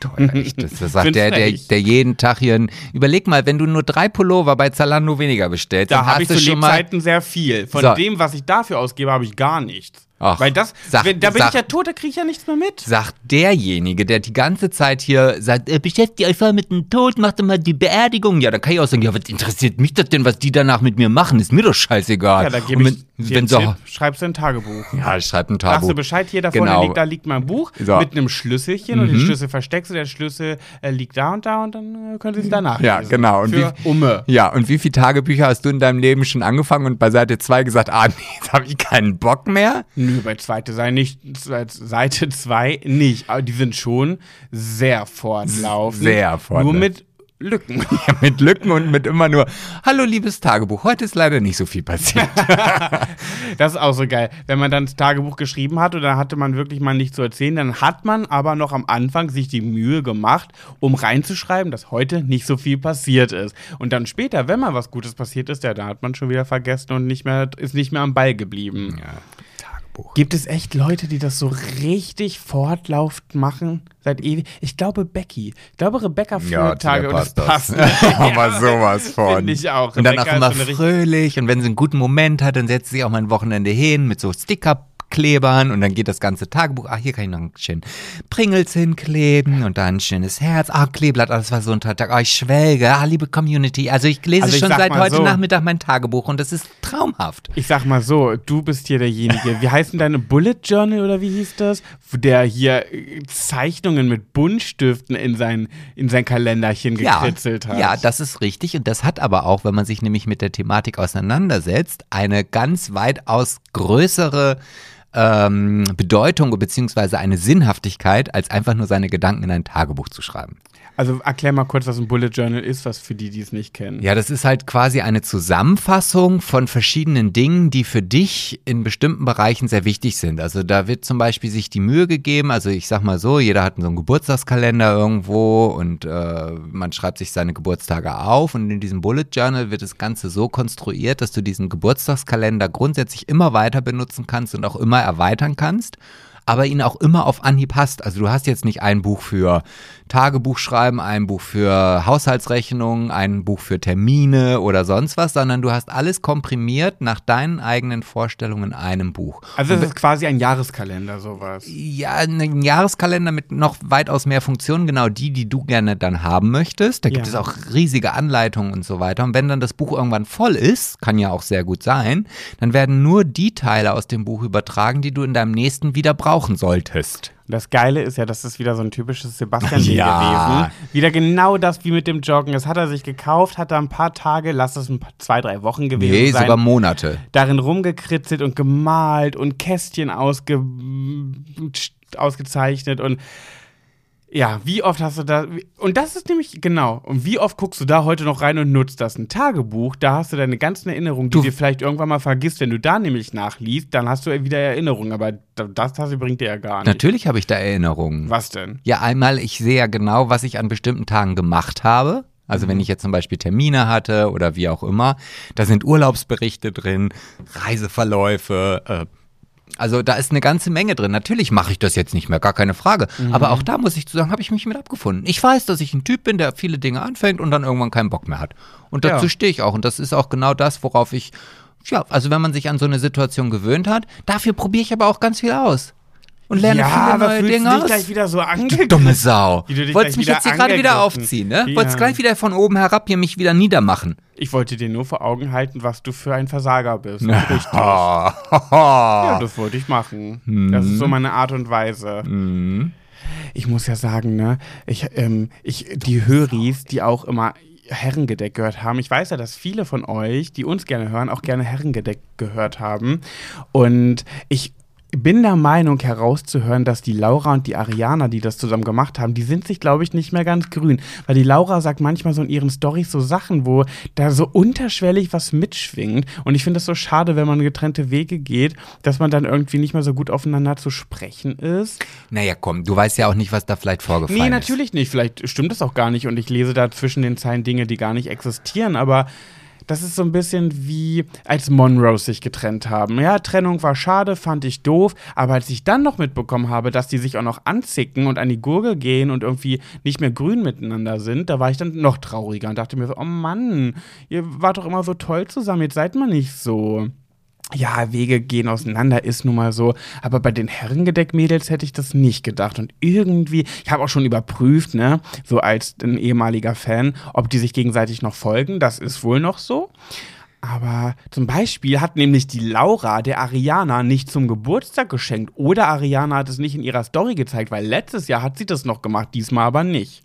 S2: Teuer, echt, das, das sagt der, der, der jeden Tag hier. Ein, überleg mal, wenn du nur drei Pullover bei Zalando weniger bestellst,
S1: Da
S2: dann
S1: habe ich zu. Lebzeiten sehr viel. Von
S2: So.
S1: dem, was ich dafür ausgebe, habe ich gar nichts.
S2: Ach,
S1: Weil das,
S2: sag-
S1: wenn, da bin
S2: sag-
S1: ich ja tot, da kriege ich ja nichts mehr mit.
S2: sagt derjenige, der die ganze Zeit hier sagt, äh, beschäftigt euch voll mit dem Tod, macht doch mal die Beerdigung. Ja, dann kann ich auch sagen, ja, was interessiert mich das denn, was die danach mit mir machen? Ist mir doch scheißegal.
S1: Ja, da gebe ich
S2: wenn, wenn so,
S1: Tipp, schreibst du ein Tagebuch.
S2: ja, ich schreibe ein
S1: Sagst
S2: Tagebuch.
S1: du Bescheid, hier da vorne
S2: Genau.
S1: liegt, da liegt mein Buch
S2: So. Mhm.
S1: mit einem Schlüsselchen und den Schlüssel versteckst du, der Schlüssel äh, liegt da und da und dann äh, können sie es danach
S2: Ja,
S1: lesen.
S2: genau. Und
S1: Für Umme.
S2: Ja, und wie viele Tagebücher hast du in deinem Leben schon angefangen und bei Seite 2 gesagt, ah, nee, jetzt habe ich keinen Bock mehr?
S1: Nö, bei zweite Seite nicht, Seite 2 nicht. Aber die sind schon sehr fortlaufend.
S2: Sehr fortlaufend.
S1: Nur mit Lücken.
S2: Ja, mit Lücken und mit immer nur, hallo liebes Tagebuch, heute ist leider nicht so viel passiert.
S1: Das ist auch so geil. Wenn man dann das Tagebuch geschrieben hat und dann hatte man wirklich mal nichts zu erzählen, dann hat man aber noch am Anfang sich die Mühe gemacht, um reinzuschreiben, dass heute nicht so viel passiert ist. Und dann später, wenn mal was Gutes passiert ist, ja, da hat man schon wieder vergessen und nicht mehr, ist nicht mehr am Ball geblieben.
S2: Tagebuch.
S1: Gibt es echt Leute, die das so richtig fortlaufend machen? Seit ewig. Ich glaube Becky. Ich glaube Rebecca führt
S3: Ja,
S1: Tage und das
S3: passt. Aber sowas von.
S1: Finde ich auch.
S2: Und dann auch
S1: Rebecca
S2: immer
S1: eine richtig-
S2: fröhlich und wenn sie einen guten Moment hat, dann setzt sie auch mal ein Wochenende hin mit so Stickerklebern und dann geht das ganze Tagebuch, ach, hier kann ich noch ein schön Pringles hinkleben und dann ein schönes Herz, ah, Kleeblatt, das war so ein Tag, ah, ich schwelge, ah, liebe Community, also ich lese
S1: Also ich
S2: schon seit heute
S1: so.
S2: Nachmittag mein Tagebuch und das ist traumhaft.
S1: Ich sag mal so, du bist hier derjenige. Wie heißt denn deine Bullet Journal oder wie hieß das? Der hier äh, Zeichnungen mit Buntstiften in sein, in sein Kalenderchen gekritzelt hat.
S2: Ja, das ist richtig. Und das hat aber auch, wenn man sich nämlich mit der Thematik auseinandersetzt, eine ganz weitaus größere ähm, Bedeutung beziehungsweise eine Sinnhaftigkeit, als einfach nur seine Gedanken in ein Tagebuch zu schreiben.
S1: Also erklär mal kurz, was ein Bullet Journal ist, was für die, die es nicht kennen.
S2: Ja, das ist halt quasi eine Zusammenfassung von verschiedenen Dingen, die für dich in bestimmten Bereichen sehr wichtig sind. Also da wird zum Beispiel sich die Mühe gegeben, also ich sag mal so, jeder hat so einen Geburtstagskalender irgendwo und äh, man schreibt sich seine Geburtstage auf und in diesem Bullet Journal wird das Ganze so konstruiert, dass du diesen Geburtstagskalender grundsätzlich immer weiter benutzen kannst und auch immer erweitern kannst aber ihn auch immer auf Anhieb hast. Also du hast jetzt nicht ein Buch für Tagebuch schreiben, ein Buch für Haushaltsrechnungen, ein Buch für Termine oder sonst was, sondern du hast alles komprimiert nach deinen eigenen Vorstellungen in einem Buch.
S1: Also es ist quasi ein Jahreskalender, sowas.
S2: Ja, ein Jahreskalender mit noch weitaus mehr Funktionen, genau die, die du gerne dann haben möchtest. Da gibt
S1: Ja.
S2: es auch riesige Anleitungen und so weiter. Und wenn dann das Buch irgendwann voll ist, kann ja auch sehr gut sein, dann werden nur die Teile aus dem Buch übertragen, die du in deinem nächsten wieder brauchen solltest.
S1: Und Das Geile ist ja, das ist wieder so ein typisches Sebastian-Ding
S2: Ja.
S1: gewesen. Wieder genau das wie mit dem Joggen. Das hat er sich gekauft, hat da ein paar Tage, lass es ein paar, zwei, drei Wochen gewesen
S2: Nee,
S1: sein.
S2: sogar Monate.
S1: darin rumgekritzelt und gemalt und Kästchen ausge ausgezeichnet und ja, wie oft hast du da und das ist nämlich genau und wie oft guckst du da heute noch rein und nutzt das ein Tagebuch, da hast du deine ganzen Erinnerungen, die
S2: Du-
S1: dir vielleicht irgendwann mal vergisst, wenn du da nämlich nachliest, dann hast du wieder Erinnerungen, aber das, das bringt dir ja gar nicht.
S2: Natürlich habe ich da Erinnerungen.
S1: Was denn?
S2: Ja, einmal, ich sehe ja genau, was ich an bestimmten Tagen gemacht habe. Also wenn ich jetzt zum Beispiel Termine hatte oder wie auch immer, da sind Urlaubsberichte drin, Reiseverläufe, äh, also da ist eine ganze Menge drin. Natürlich mache ich das jetzt nicht mehr, gar keine Frage. Aber auch da muss ich zu sagen, habe ich mich mit abgefunden. Ich weiß, dass ich ein Typ bin, der viele Dinge anfängt und dann irgendwann keinen Bock mehr hat. Und dazu
S1: Ja.
S2: stehe ich auch. Und das ist auch genau das, worauf ich, ja, also wenn man sich an so eine Situation gewöhnt hat, dafür probiere ich aber auch ganz viel aus. Und lerne
S1: ja,
S2: viele
S1: aber
S2: neue Dinge aus.
S1: gleich wieder so
S2: Du
S1: angegriffen?
S2: dumme Sau.
S1: Wie du dich
S2: Wolltest mich jetzt hier gerade wieder aufziehen, ne?
S1: Ja.
S2: Wolltest gleich wieder von oben herab hier mich wieder niedermachen.
S1: Ich wollte dir nur vor Augen halten, was du für ein Versager bist. Richtig.
S2: Ah.
S1: Ja, das wollte ich machen. Das
S2: Mhm.
S1: ist so meine Art und Weise. Ich muss ja sagen, ne, ich, ähm, ich, die Höris, die auch immer Herrengedeck gehört haben. Ich weiß ja, dass viele von euch, die uns gerne hören, auch gerne Herrengedeck gehört haben. Und ich bin der Meinung herauszuhören, dass die Laura und die Ariana, die das zusammen gemacht haben, die sind sich, glaube ich, nicht mehr ganz grün. Weil die Laura sagt manchmal so in ihren Storys so Sachen, wo da so unterschwellig was mitschwingt. Und ich finde es so schade, wenn man getrennte Wege geht, dass man dann irgendwie nicht mehr so gut aufeinander zu sprechen ist.
S2: Naja, komm, du weißt ja auch nicht, was da vielleicht vorgefallen
S1: Nee,
S2: ist.
S1: natürlich nicht. Vielleicht stimmt das auch gar nicht und ich lese da zwischen den Zeilen Dinge, die gar nicht existieren, aber das ist so ein bisschen wie als Monroe sich getrennt haben. Ja, Trennung war schade, fand ich doof, aber als ich dann noch mitbekommen habe, dass die sich auch noch anzicken und an die Gurgel gehen und irgendwie nicht mehr grün miteinander sind, da war ich dann noch trauriger und dachte mir so, oh Mann, ihr wart doch immer so toll zusammen, jetzt seid mal nicht so ja, Wege gehen auseinander, ist nun mal so. Aber bei den Herrengedeck-Mädels hätte ich das nicht gedacht. Und irgendwie, ich habe auch schon überprüft, ne, so als ein ehemaliger Fan, ob die sich gegenseitig noch folgen. Das ist wohl noch so. Aber zum Beispiel hat nämlich die Laura der Ariana nicht zum Geburtstag geschenkt. Oder Ariana hat es nicht in ihrer Story gezeigt, weil letztes Jahr hat sie das noch gemacht, diesmal aber nicht.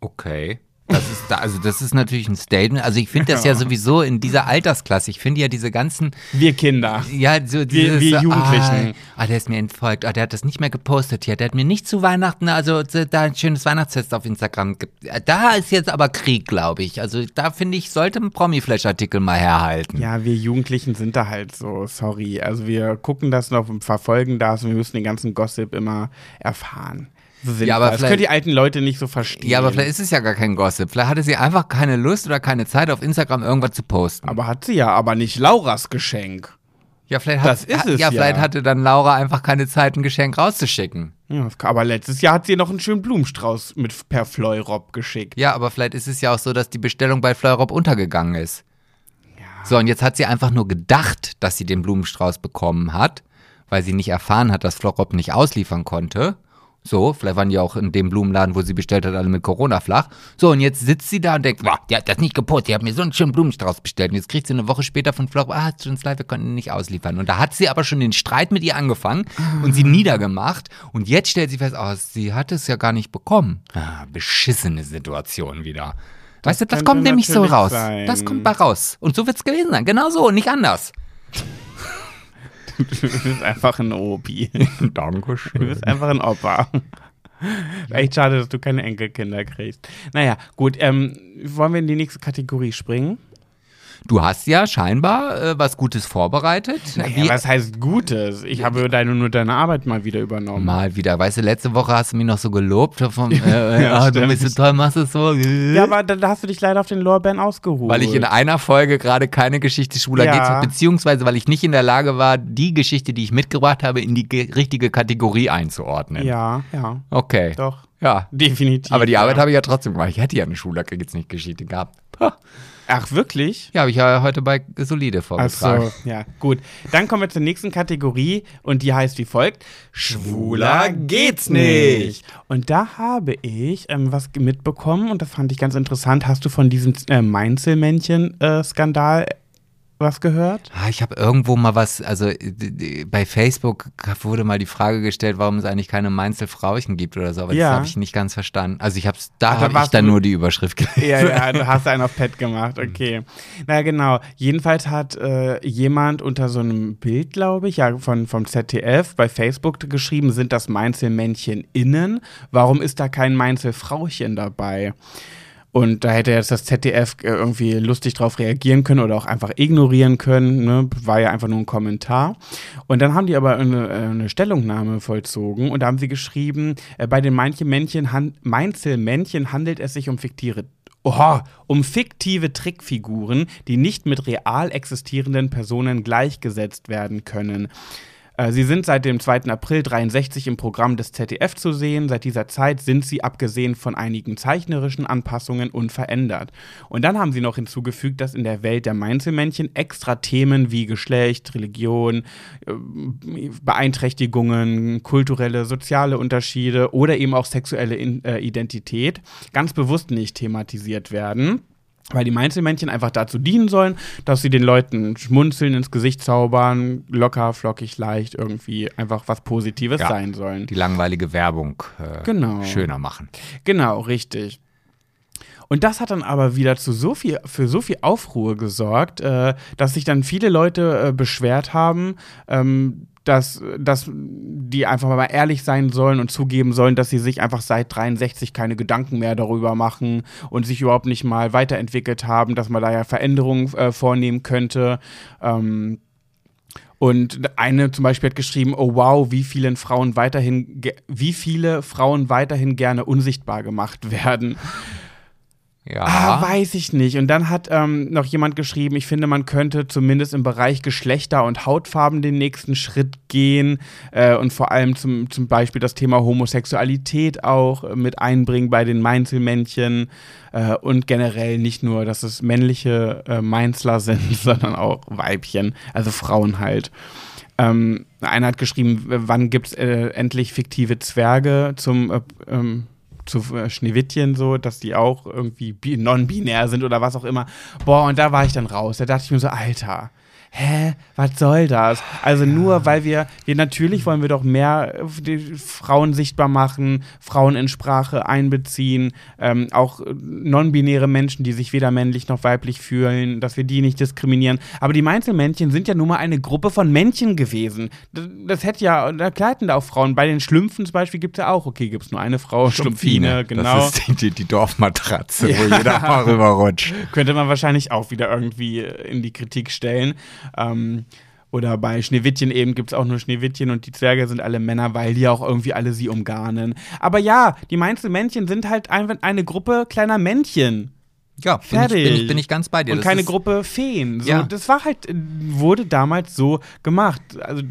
S2: Okay. Das ist, da, also das ist natürlich ein Statement. Also ich finde das ja sowieso in dieser Altersklasse. Ich finde ja diese ganzen,
S1: Wir Kinder.
S2: ja, so dieses,
S1: wir
S2: so,
S1: Jugendlichen.
S2: Ah, ah, der ist mir entfolgt. Ah, der hat das nicht mehr gepostet hier. Der hat mir nicht zu Weihnachten, also so, da ein schönes Weihnachtsfest auf Instagram. ge- Da ist jetzt aber Krieg, glaube ich. Also da finde ich, sollte ein Promi-Flash-Artikel mal herhalten.
S1: Ja, wir Jugendlichen sind da halt so, sorry. Also wir gucken das noch und verfolgen das und wir müssen den ganzen Gossip immer erfahren. Sind
S2: Ja, aber
S1: das können die alten Leute nicht so verstehen.
S2: Ja, aber vielleicht ist es ja gar kein Gossip. Vielleicht hatte sie einfach keine Lust oder keine Zeit, auf Instagram irgendwas zu posten.
S1: Aber hat sie ja, aber nicht Lauras Geschenk.
S2: Ja, vielleicht, hat,
S1: Das ist es
S2: ja,
S1: ja.
S2: vielleicht hatte dann Laura einfach keine Zeit, ein Geschenk rauszuschicken.
S1: Ja, aber letztes Jahr hat sie noch einen schönen Blumenstrauß mit per Fleurop geschickt.
S2: Ja, aber vielleicht ist es ja auch so, dass die Bestellung bei Fleurop untergegangen ist. So, und jetzt hat sie einfach nur gedacht, dass sie den Blumenstrauß bekommen hat, weil sie nicht erfahren hat, dass Fleurop nicht ausliefern konnte. So, vielleicht waren die auch in dem Blumenladen, wo sie bestellt hat, alle mit Corona flach. So, und jetzt sitzt sie da und denkt, wow, die hat das nicht geputzt, die hat mir so einen schönen Blumenstrauß bestellt. Und jetzt kriegt sie eine Woche später von Fleurop, ah, tut uns leid, wir konnten ihn nicht ausliefern. Und da hat sie aber schon den Streit mit ihr angefangen und sie niedergemacht. Und jetzt stellt sie fest, oh, sie hat es ja gar nicht bekommen. Ah, beschissene Situation wieder. weißt du, das kommt nämlich so raus.
S1: sein.
S2: Das kommt bei raus. Und so wird's gewesen sein. Genau so, nicht anders.
S1: Du bist einfach ein Opi. Du
S3: Dankeschön.
S1: bist einfach ein Opa. Echt schade, dass du keine Enkelkinder kriegst. Naja, gut, ähm, wollen wir in die nächste Kategorie springen?
S2: Du hast ja scheinbar äh, was Gutes vorbereitet.
S1: Naja, was heißt Gutes? Ich habe deine, nur deine Arbeit mal wieder übernommen.
S2: Mal wieder. Weißt du, letzte Woche hast du mich noch so gelobt. Vom, äh,
S1: Ja,
S2: ah, du bist so toll, machst es so.
S1: Ja, aber da, da hast du dich leider auf den Lorbeeren ausgeruht.
S2: weil ich in einer Folge gerade keine Geschichte schwuler
S1: Ja.
S2: geht, beziehungsweise weil ich nicht in der Lage war, die Geschichte, die ich mitgebracht habe, in die ge- richtige Kategorie einzuordnen.
S1: Ja, ja,
S2: Okay.
S1: doch.
S2: Ja.
S1: Definitiv.
S2: Aber die
S1: ja.
S2: Arbeit habe ich ja trotzdem gemacht. Ich hätte ja eine Schulacke jetzt nicht Geschichte gehabt. Ha.
S1: Ach, wirklich?
S2: Ja, habe ich ja heute bei Solide
S1: Ach
S2: vorgetragen.
S1: so, ja, gut. Dann kommen wir zur nächsten Kategorie und die heißt wie folgt: Schwuler geht's nicht. Und da habe ich ähm, was mitbekommen und das fand ich ganz interessant. Hast du von diesem äh, Mainzelmännchen-Skandal was gehört?
S2: Ah, ich habe irgendwo mal was, also äh, bei Facebook wurde mal die Frage gestellt, warum es eigentlich keine Mainzelfrauchen gibt oder so, aber
S1: Ja.
S2: das habe ich nicht ganz verstanden. Also ich hab's, da
S1: da
S2: habe ich dann nur die Überschrift gelesen.
S1: Ja, ja, du hast einen auf Pet gemacht, okay. Na genau. Jedenfalls hat äh, jemand unter so einem Bild, glaube ich, ja, von, vom ZDF bei Facebook geschrieben, sind das Mainzelmännchen innen? Warum ist da kein Mainzelfrauchen dabei? Und da hätte jetzt das ZDF äh, irgendwie lustig drauf reagieren können oder auch einfach ignorieren können. Ne? War ja einfach nur ein Kommentar. Und dann haben die aber eine, äh, eine Stellungnahme vollzogen und da haben sie geschrieben, äh, bei den Mainzelmännchen, han Mainzelmännchen handelt es sich um fiktive Oha, um fiktive Trickfiguren, die nicht mit real existierenden Personen gleichgesetzt werden können. Äh, Sie sind seit dem 2. April 63 im Programm des ZDF zu sehen. Seit dieser Zeit sind sie, abgesehen von einigen zeichnerischen Anpassungen, unverändert. Und dann haben sie noch hinzugefügt, dass in der Welt der Mainzelmännchen extra Themen wie Geschlecht, Religion, äh, Beeinträchtigungen, kulturelle, soziale Unterschiede oder eben auch sexuelle äh, Identität ganz bewusst nicht thematisiert werden. Weil die Mainzelmännchen einfach dazu dienen sollen, dass sie den Leuten Schmunzeln ins Gesicht zaubern, locker, flockig, leicht, irgendwie einfach was Positives
S2: Ja.
S1: sein sollen.
S2: Die langweilige Werbung äh,
S1: Genau.
S2: schöner machen.
S1: Genau, richtig. Und das hat dann aber wieder zu so viel, für so viel Aufruhr gesorgt, äh, dass sich dann viele Leute äh, beschwert haben, ähm, dass, dass die einfach mal ehrlich sein sollen und zugeben sollen, dass sie sich einfach seit 63 keine Gedanken mehr darüber machen und sich überhaupt nicht mal weiterentwickelt haben, dass man da ja Veränderungen äh, vornehmen könnte. Ähm, und eine zum Beispiel hat geschrieben, oh wow, wie vielen Frauen weiterhin, wie viele Frauen weiterhin gerne unsichtbar gemacht werden.
S2: Ja.
S1: Ah, weiß ich nicht. Und dann hat ähm, noch jemand geschrieben, ich finde, man könnte zumindest im Bereich Geschlechter und Hautfarben den nächsten Schritt gehen äh, und vor allem zum, zum Beispiel das Thema Homosexualität auch äh, mit einbringen bei den Mainzelmännchen äh, und generell nicht nur, dass es männliche äh, Mainzler sind, sondern auch Weibchen, also Frauen halt. Ähm, einer hat geschrieben, wann gibt es äh, endlich fiktive Zwerge zum äh, ähm, zu äh, Schneewittchen so, dass die auch irgendwie bi- non-binär sind oder was auch immer. Boah, und da war ich dann raus. Da dachte ich mir so, Alter, hä, was soll das? Also nur, weil wir, wir natürlich wollen wir doch mehr äh, Frauen sichtbar machen, Frauen in Sprache einbeziehen, ähm, auch äh, non-binäre Menschen, die sich weder männlich noch weiblich fühlen, dass wir die nicht diskriminieren. Aber die Mainzelmännchen sind ja nun mal eine Gruppe von Männchen gewesen. Das, das hätte ja, da kleiden da auch Frauen. Bei den Schlümpfen zum Beispiel gibt es ja auch, okay, gibt es nur eine Frau, Schlumpfine, genau.
S2: Das ist die, die, Dorfmatratze, wo
S1: Ja.
S2: jeder mal rüberrutscht.
S1: Könnte man wahrscheinlich auch wieder irgendwie äh, in die Kritik stellen. Ähm, oder bei Schneewittchen eben gibt es auch nur Schneewittchen und die Zwerge sind alle Männer, weil die auch irgendwie alle sie umgarnen. Aber ja, die Mainzelmännchen sind halt einfach eine Gruppe kleiner Männchen.
S2: Ja, bin ich,
S1: Fertig.
S2: bin, ich, bin ich ganz bei dir.
S1: Und
S2: Das
S1: keine Gruppe Feen. So,
S2: Ja.
S1: Das war halt, äh, wurde damals so gemacht. Also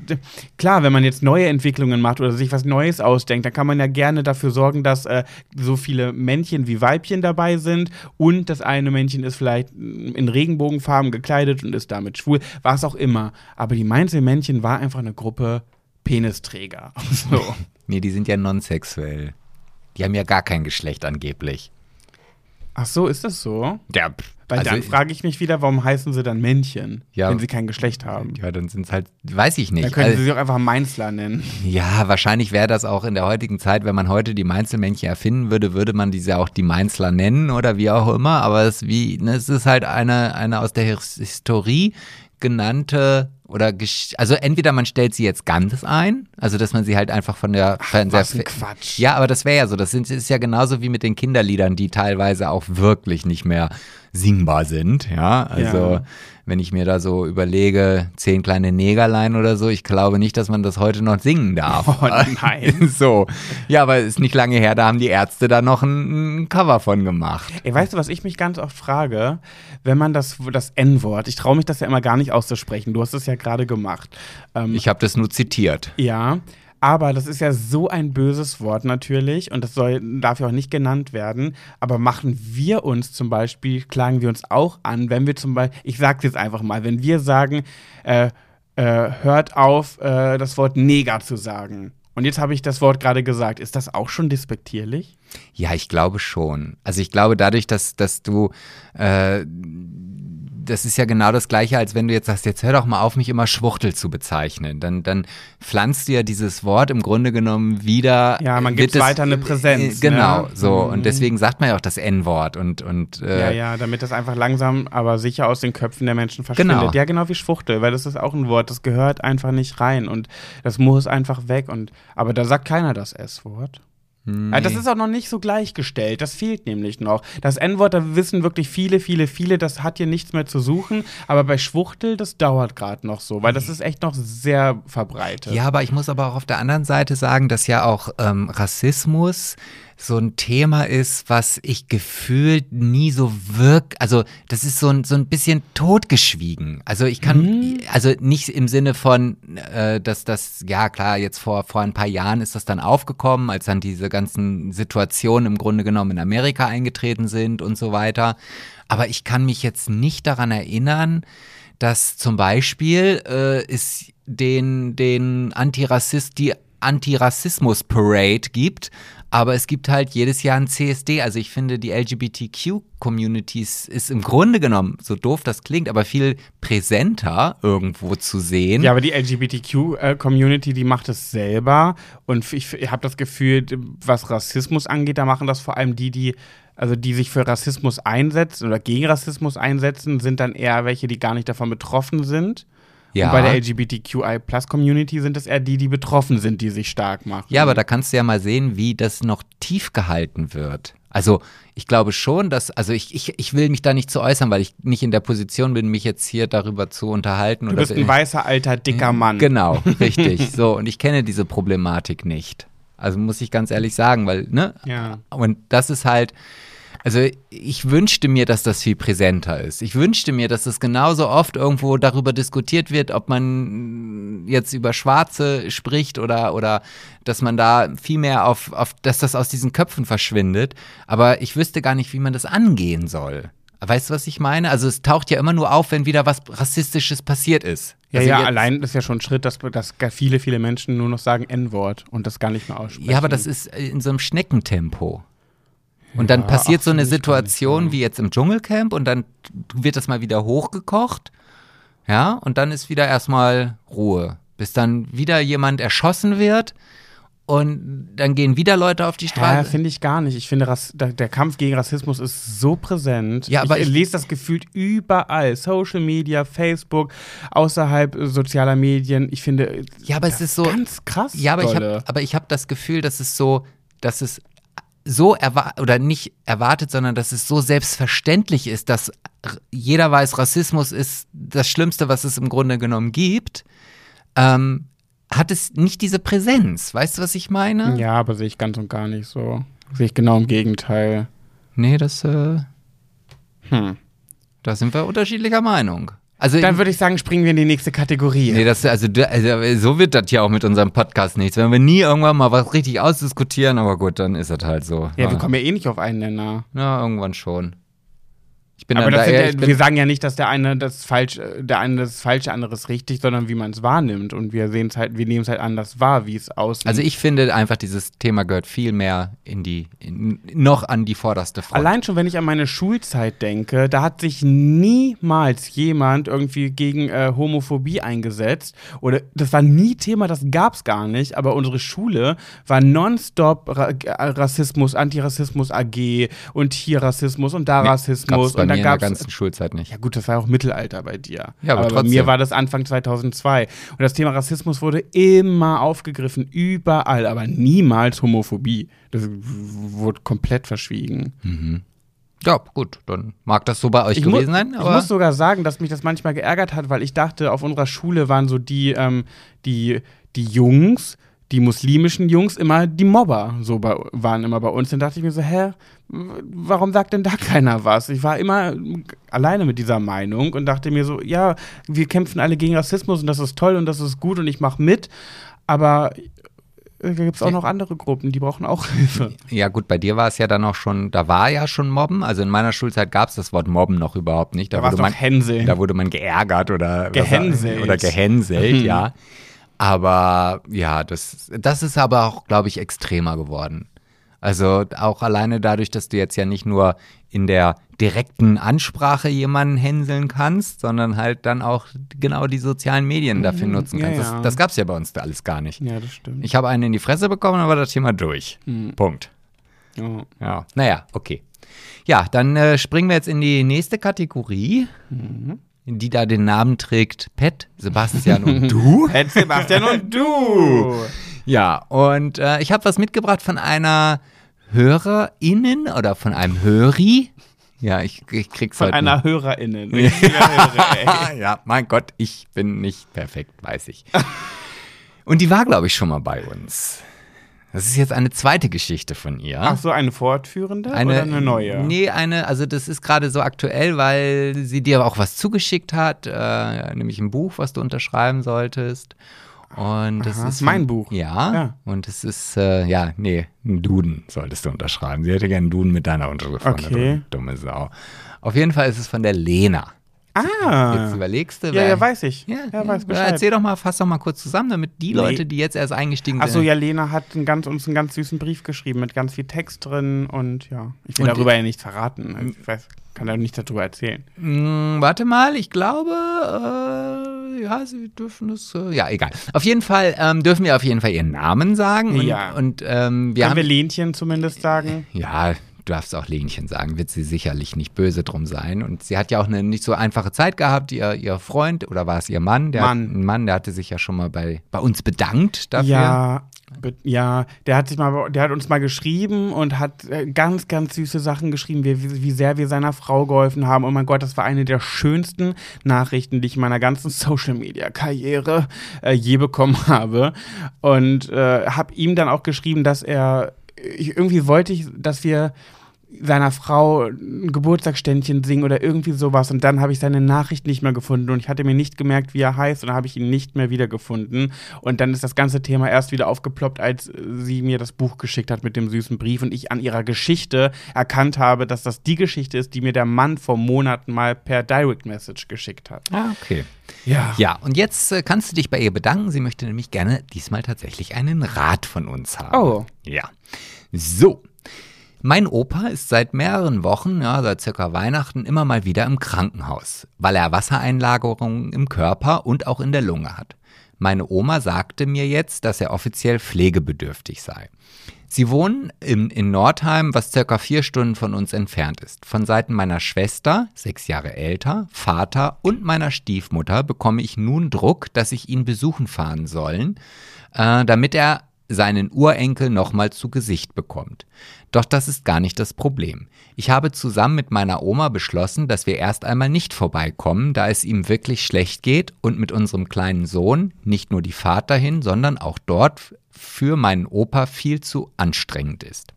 S1: klar, wenn man jetzt neue Entwicklungen macht oder sich was Neues ausdenkt, dann kann man ja gerne dafür sorgen, dass äh, so viele Männchen wie Weibchen dabei sind und das eine Männchen ist vielleicht in Regenbogenfarben gekleidet und ist damit schwul, was auch immer. Aber die Mainzelmännchen war einfach eine Gruppe Penisträger. So.
S2: Nee, die sind ja nonsexuell. Die haben ja gar kein Geschlecht angeblich.
S1: Ach so, ist das so?
S2: Ja,
S1: Weil
S2: also,
S1: dann frage ich mich wieder, warum heißen sie dann Männchen,
S2: Ja.
S1: wenn sie kein Geschlecht haben?
S2: Ja, dann sind es halt, weiß ich nicht.
S1: Dann können
S2: Also-
S1: sie sich auch einfach Mainzler nennen.
S2: Ja, wahrscheinlich wäre das auch in der heutigen Zeit, wenn man heute die Mainzelmännchen erfinden würde, würde man diese auch die Mainzler nennen oder wie auch immer. Aber es, wie, ne, es ist halt eine, eine aus der His- Historie genannte oder also entweder man stellt sie jetzt ganz ein, also dass man sie halt einfach von der Fernseher
S1: was ein Quatsch.
S2: Ja, aber das wäre ja so. Das sind, ist ja genauso wie mit den Kinderliedern, die teilweise auch wirklich nicht mehr singbar sind. Ja, also
S1: Ja.
S2: Wenn ich mir da so überlege, zehn kleine Negerlein oder so, ich glaube nicht, dass man das heute noch singen darf.
S1: Oh nein.
S2: so. Ja, aber ist nicht lange her, da haben die Ärzte da noch ein, ein Cover von gemacht.
S1: Ey, weißt du, was ich mich ganz oft frage? Wenn man das, das N-Wort, ich traue mich das ja immer gar nicht auszusprechen, du hast es ja gerade gemacht. Ähm,
S2: Ich habe das nur zitiert.
S1: ja, aber das ist ja so ein böses Wort natürlich und das soll, darf ja auch nicht genannt werden. Aber machen wir uns zum Beispiel, klagen wir uns auch an, wenn wir zum Beispiel, ich sag's jetzt einfach mal, wenn wir sagen, äh, äh, hört auf, äh, das Wort Neger zu sagen. Und jetzt habe ich das Wort gerade gesagt. Ist das auch schon despektierlich?
S2: Ja, ich glaube schon. Also ich glaube dadurch, dass, dass du, äh, das ist ja genau das Gleiche, als wenn du jetzt sagst, jetzt hör doch mal auf, mich immer Schwuchtel zu bezeichnen. Dann, dann pflanzt du ja dieses Wort im Grunde genommen wieder.
S1: Ja, man
S2: wird
S1: gibt
S2: es-
S1: weiter eine Präsenz,
S2: Äh, genau,
S1: ne?
S2: so.
S1: Mhm.
S2: Und deswegen sagt man ja auch das N-Wort und, und äh,
S1: Ja, ja, damit das einfach langsam, aber sicher aus den Köpfen der Menschen verschwindet.
S2: Genau.
S1: Ja, genau wie Schwuchtel, weil das ist auch ein Wort, das gehört einfach nicht rein und das muss einfach weg. Und, aber da sagt keiner das S-Wort. Ja, das ist auch noch nicht so gleichgestellt. Das fehlt nämlich noch. Das N-Wort, da wissen wirklich viele, viele, viele, das hat hier nichts mehr zu suchen. Aber bei Schwuchtel, das dauert gerade noch so, weil das ist echt noch sehr verbreitet.
S2: Ja, aber ich muss aber auch auf der anderen Seite sagen, dass ja auch ähm, Rassismus so ein Thema ist, was ich gefühlt nie so wirk, also das ist so ein, so ein bisschen totgeschwiegen. Also ich kann, also nicht im Sinne von, äh, dass das, ja klar, jetzt vor, vor ein paar Jahren ist das dann aufgekommen, als dann diese ganzen Situationen im Grunde genommen in Amerika eingetreten sind und so weiter. Aber ich kann mich jetzt nicht daran erinnern, dass zum Beispiel äh, es den, den Antirassist, die Antirassismus-Parade gibt, aber es gibt halt jedes Jahr ein CSD. Also ich finde, die LGBTQ-Communities ist im Grunde genommen, so doof das klingt, aber viel präsenter irgendwo zu sehen.
S1: Ja, aber die LGBTQ-Community, die macht es selber. Und ich, ich habe das Gefühl, was Rassismus angeht, da machen das vor allem die, die, also die sich für Rassismus einsetzen oder gegen Rassismus einsetzen, sind dann eher welche, die gar nicht davon betroffen sind.
S2: Ja.
S1: Und bei der LGBTQI-Plus-Community sind es eher die, die betroffen sind, die sich stark machen.
S2: Ja, aber da kannst du ja mal sehen, wie das noch tief gehalten wird. Also ich glaube schon, dass, also ich, ich, ich will mich da nicht zu äußern, weil ich nicht in der Position bin, mich jetzt hier darüber zu unterhalten.
S1: du bist ein weißer, alter, dicker Mann.
S2: Genau, richtig. So, und ich kenne diese Problematik nicht. Also muss ich ganz ehrlich sagen, weil, ne?
S1: Ja.
S2: Und das ist halt, also ich wünschte mir, dass das viel präsenter ist. Ich wünschte mir, dass es genauso oft irgendwo darüber diskutiert wird, ob man jetzt über Schwarze spricht oder, oder dass man da viel mehr auf, auf, dass das aus diesen Köpfen verschwindet. Aber ich wüsste gar nicht, wie man das angehen soll. Weißt du, was ich meine? Also es taucht ja immer nur auf, wenn wieder was Rassistisches passiert ist.
S1: Ja,
S2: also
S1: ja, allein ist ja schon ein Schritt, dass, dass viele, viele Menschen nur noch sagen N-Wort und das gar nicht mehr aussprechen.
S2: Ja, aber das ist in so einem Schneckentempo. Und dann
S1: Ja,
S2: passiert so eine
S1: nicht
S2: Situation wie jetzt im Dschungelcamp und dann wird das mal wieder hochgekocht. Ja, und dann ist wieder erstmal Ruhe. Bis dann wieder jemand erschossen wird und dann gehen wieder Leute auf die
S1: Ja,
S2: Straße.
S1: finde ich gar nicht. Ich finde, Rass der, Kampf gegen Rassismus ist so präsent.
S2: Ja, aber
S1: ich,
S2: ich-
S1: lese das gefühlt überall. Social Media, Facebook, außerhalb sozialer Medien. Ich finde,
S2: ja, aber es ist so.
S1: ganz krass.
S2: Ja, aber ich
S1: dolle.
S2: habe aber ich habe das Gefühl, dass es so, dass es so erwartet oder nicht erwartet, sondern dass es so selbstverständlich ist, dass jeder weiß, Rassismus ist das Schlimmste, was es im Grunde genommen gibt. Ähm, hat es nicht diese Präsenz. Weißt du, was ich meine?
S1: Ja, aber sehe ich ganz und gar nicht so. Sehe ich genau im Gegenteil.
S2: Nee, das, äh,
S1: Hm.
S2: Da sind wir unterschiedlicher Meinung. Also
S1: Dann würde ich sagen, springen wir in die nächste Kategorie.
S2: Nee, das, also, also so wird das ja auch mit unserem Podcast nichts. Wenn wir nie irgendwann mal was richtig ausdiskutieren, aber gut, dann ist das halt so.
S1: ja, wir kommen ja eh nicht auf einen Nenner.
S2: Ja, irgendwann schon. Bin
S1: Aber
S2: dann da eher,
S1: ja, wir sagen ja nicht, dass der eine das falsch, äh, der eine das falsche, andere ist richtig, sondern wie man es wahrnimmt. Und wir sehen es halt, wir nehmen es halt anders wahr, wie es aussieht.
S2: also ich finde einfach, dieses Thema gehört viel mehr in die, in, noch an die vorderste Front.
S1: Allein schon, wenn ich an meine Schulzeit denke, da hat sich niemals jemand irgendwie gegen äh, Homophobie eingesetzt. Oder das war nie Thema, das gab es gar nicht. Aber unsere Schule war nonstop Ra Rassismus, Antirassismus AG und hier Rassismus und da Rassismus.
S2: Gab's bei
S1: und
S2: mir in der ganzen Schulzeit nicht.
S1: Ja gut, das war ja auch Mittelalter bei dir.
S2: Ja, aber
S1: bei
S2: trotzdem.
S1: mir war das Anfang 2002. Und das Thema Rassismus wurde immer aufgegriffen, überall, aber niemals Homophobie. Das wurde komplett verschwiegen.
S2: Ja, gut, dann mag das so bei euch
S1: Ich,
S2: gewesen sein,
S1: ich
S2: aber
S1: muss sogar sagen, dass mich das manchmal geärgert hat, weil ich dachte, auf unserer Schule waren so die, ähm, die, die Jungs, die muslimischen Jungs immer die Mobber so bei, waren immer bei uns. Dann dachte ich mir so, hä, warum sagt denn da keiner was? Ich war immer alleine mit dieser Meinung und dachte mir so, ja, wir kämpfen alle gegen Rassismus und das ist toll und das ist gut und ich mache mit, aber da gibt es auch noch andere Gruppen, die brauchen auch Hilfe.
S2: ja gut, bei dir war es ja dann auch schon, da war ja schon Mobben, also in meiner Schulzeit gab es das Wort Mobben noch überhaupt nicht. Da,
S1: Da
S2: wurde man,
S1: Hänseln.
S2: da wurde man geärgert oder
S1: Gehänselt.
S2: oder gehänselt,
S1: Mhm.
S2: ja. Aber ja, das, das ist aber auch, glaube ich, extremer geworden. Also auch alleine dadurch, dass du jetzt ja nicht nur in der direkten Ansprache jemanden hänseln kannst, sondern halt dann auch genau die sozialen Medien dafür nutzen
S1: Mhm. ja,
S2: kannst.
S1: ja.
S2: Das, das gab es ja bei uns da alles gar nicht.
S1: Ja, das stimmt.
S2: Ich habe einen in die Fresse bekommen, war das Thema durch.
S1: Mhm.
S2: Punkt.
S1: ja.
S2: Ja. Naja, okay. Ja, dann äh, springen wir jetzt in die nächste Kategorie,
S1: Mhm.
S2: Die da den Namen trägt Pet, Sebastian und du.
S1: Ed Sebastian und du.
S2: Ja, und äh, ich habe was mitgebracht von einer HörerInnen oder von einem Höri. Ja, ich, ich krieg's
S1: Von
S2: heute
S1: einer
S2: nicht.
S1: HörerInnen. Hörer,
S2: ja, mein Gott, ich bin nicht perfekt, weiß ich. Und die war, glaube ich, schon mal bei uns. Das ist jetzt eine zweite Geschichte von ihr.
S1: Ach so, eine fortführende oder eine neue?
S2: Nee, eine, also das ist gerade so aktuell, weil sie dir auch was zugeschickt hat, äh, nämlich ein Buch, was du unterschreiben solltest. Und das
S1: Aha,
S2: ist
S1: mein
S2: von-
S1: Buch.
S2: Ja,
S1: Ja.
S2: Und es ist, äh, ja, nee, ein Duden solltest du unterschreiben. Sie hätte gerne einen Duden mit deiner Unterschrift.
S1: Okay.
S2: Dumme Sau. Auf jeden Fall ist es von der Lena.
S1: Ah.
S2: Jetzt überlegst du,
S1: ja,
S2: wer-
S1: ja, weiß ich.
S2: Ja,
S1: ja weiß Bescheid.
S2: erzähl doch mal, fass doch mal kurz zusammen, damit die. Leute, die jetzt erst eingestiegen
S1: Achso,
S2: sind.
S1: ja, Lena hat einen ganz, uns einen ganz süßen Brief geschrieben mit ganz viel Text drin und ja, ich will
S2: Und
S1: darüber ja nichts verraten. Also ich weiß, kann ja nicht darüber erzählen.
S2: Hm, warte mal, ich glaube, äh, ja, sie dürfen das, äh, ja, egal. Auf jeden Fall ähm, dürfen wir auf jeden Fall ihren Namen sagen. Und,
S1: Ja.
S2: und ähm, wir
S1: Können
S2: haben,
S1: wir Lenchen zumindest sagen?
S2: ja, darfst auch Lenchen sagen, wird sie sicherlich nicht böse drum sein. Und sie hat ja auch eine nicht so einfache Zeit gehabt. Ihr, ihr Freund, oder war es ihr Mann? Der
S1: Mann.
S2: Hat, ein Mann, der hatte sich ja schon mal bei, bei uns bedankt dafür.
S1: Ja, be- ja, der hat sich mal, der hat uns mal geschrieben und hat äh, ganz, ganz süße Sachen geschrieben, wie, wie sehr wir seiner Frau geholfen haben. Und mein Gott, das war eine der schönsten Nachrichten, die ich in meiner ganzen Social Media Karriere äh, je bekommen habe. Und äh, habe ihm dann auch geschrieben, dass er ich, irgendwie wollte ich, dass wir seiner Frau ein Geburtstagsständchen singen oder irgendwie sowas und dann habe ich seine Nachricht nicht mehr gefunden und ich hatte mir nicht gemerkt, wie er heißt und dann habe ich ihn nicht mehr wiedergefunden und dann ist das ganze Thema erst wieder aufgeploppt, als sie mir das Buch geschickt hat mit dem süßen Brief und ich an ihrer Geschichte erkannt habe, dass das die Geschichte ist, die mir der Mann vor Monaten mal per Direct Message geschickt hat.
S2: Ah, okay.
S1: Ja.
S2: Ja, und jetzt äh, kannst du dich bei ihr bedanken. Sie möchte nämlich gerne diesmal tatsächlich einen Rat von uns haben.
S1: Oh.
S2: Ja. So. Mein Opa ist seit mehreren Wochen, ja, seit circa Weihnachten, immer mal wieder im Krankenhaus, weil er Wassereinlagerungen im Körper und auch in der Lunge hat. Meine Oma sagte mir jetzt, dass er offiziell pflegebedürftig sei. Sie wohnen in, in Nordheim, was circa vier Stunden von uns entfernt ist. Von Seiten meiner Schwester, sechs Jahre älter, Vater und meiner Stiefmutter bekomme ich nun Druck, dass ich ihn besuchen fahren sollen, äh, damit er seinen Urenkel nochmal zu Gesicht bekommt. Doch das ist gar nicht das Problem. Ich habe zusammen mit meiner Oma beschlossen, dass wir erst einmal nicht vorbeikommen, da es ihm wirklich schlecht geht und mit unserem kleinen Sohn nicht nur die Fahrt dahin, sondern auch dort für meinen Opa viel zu anstrengend ist.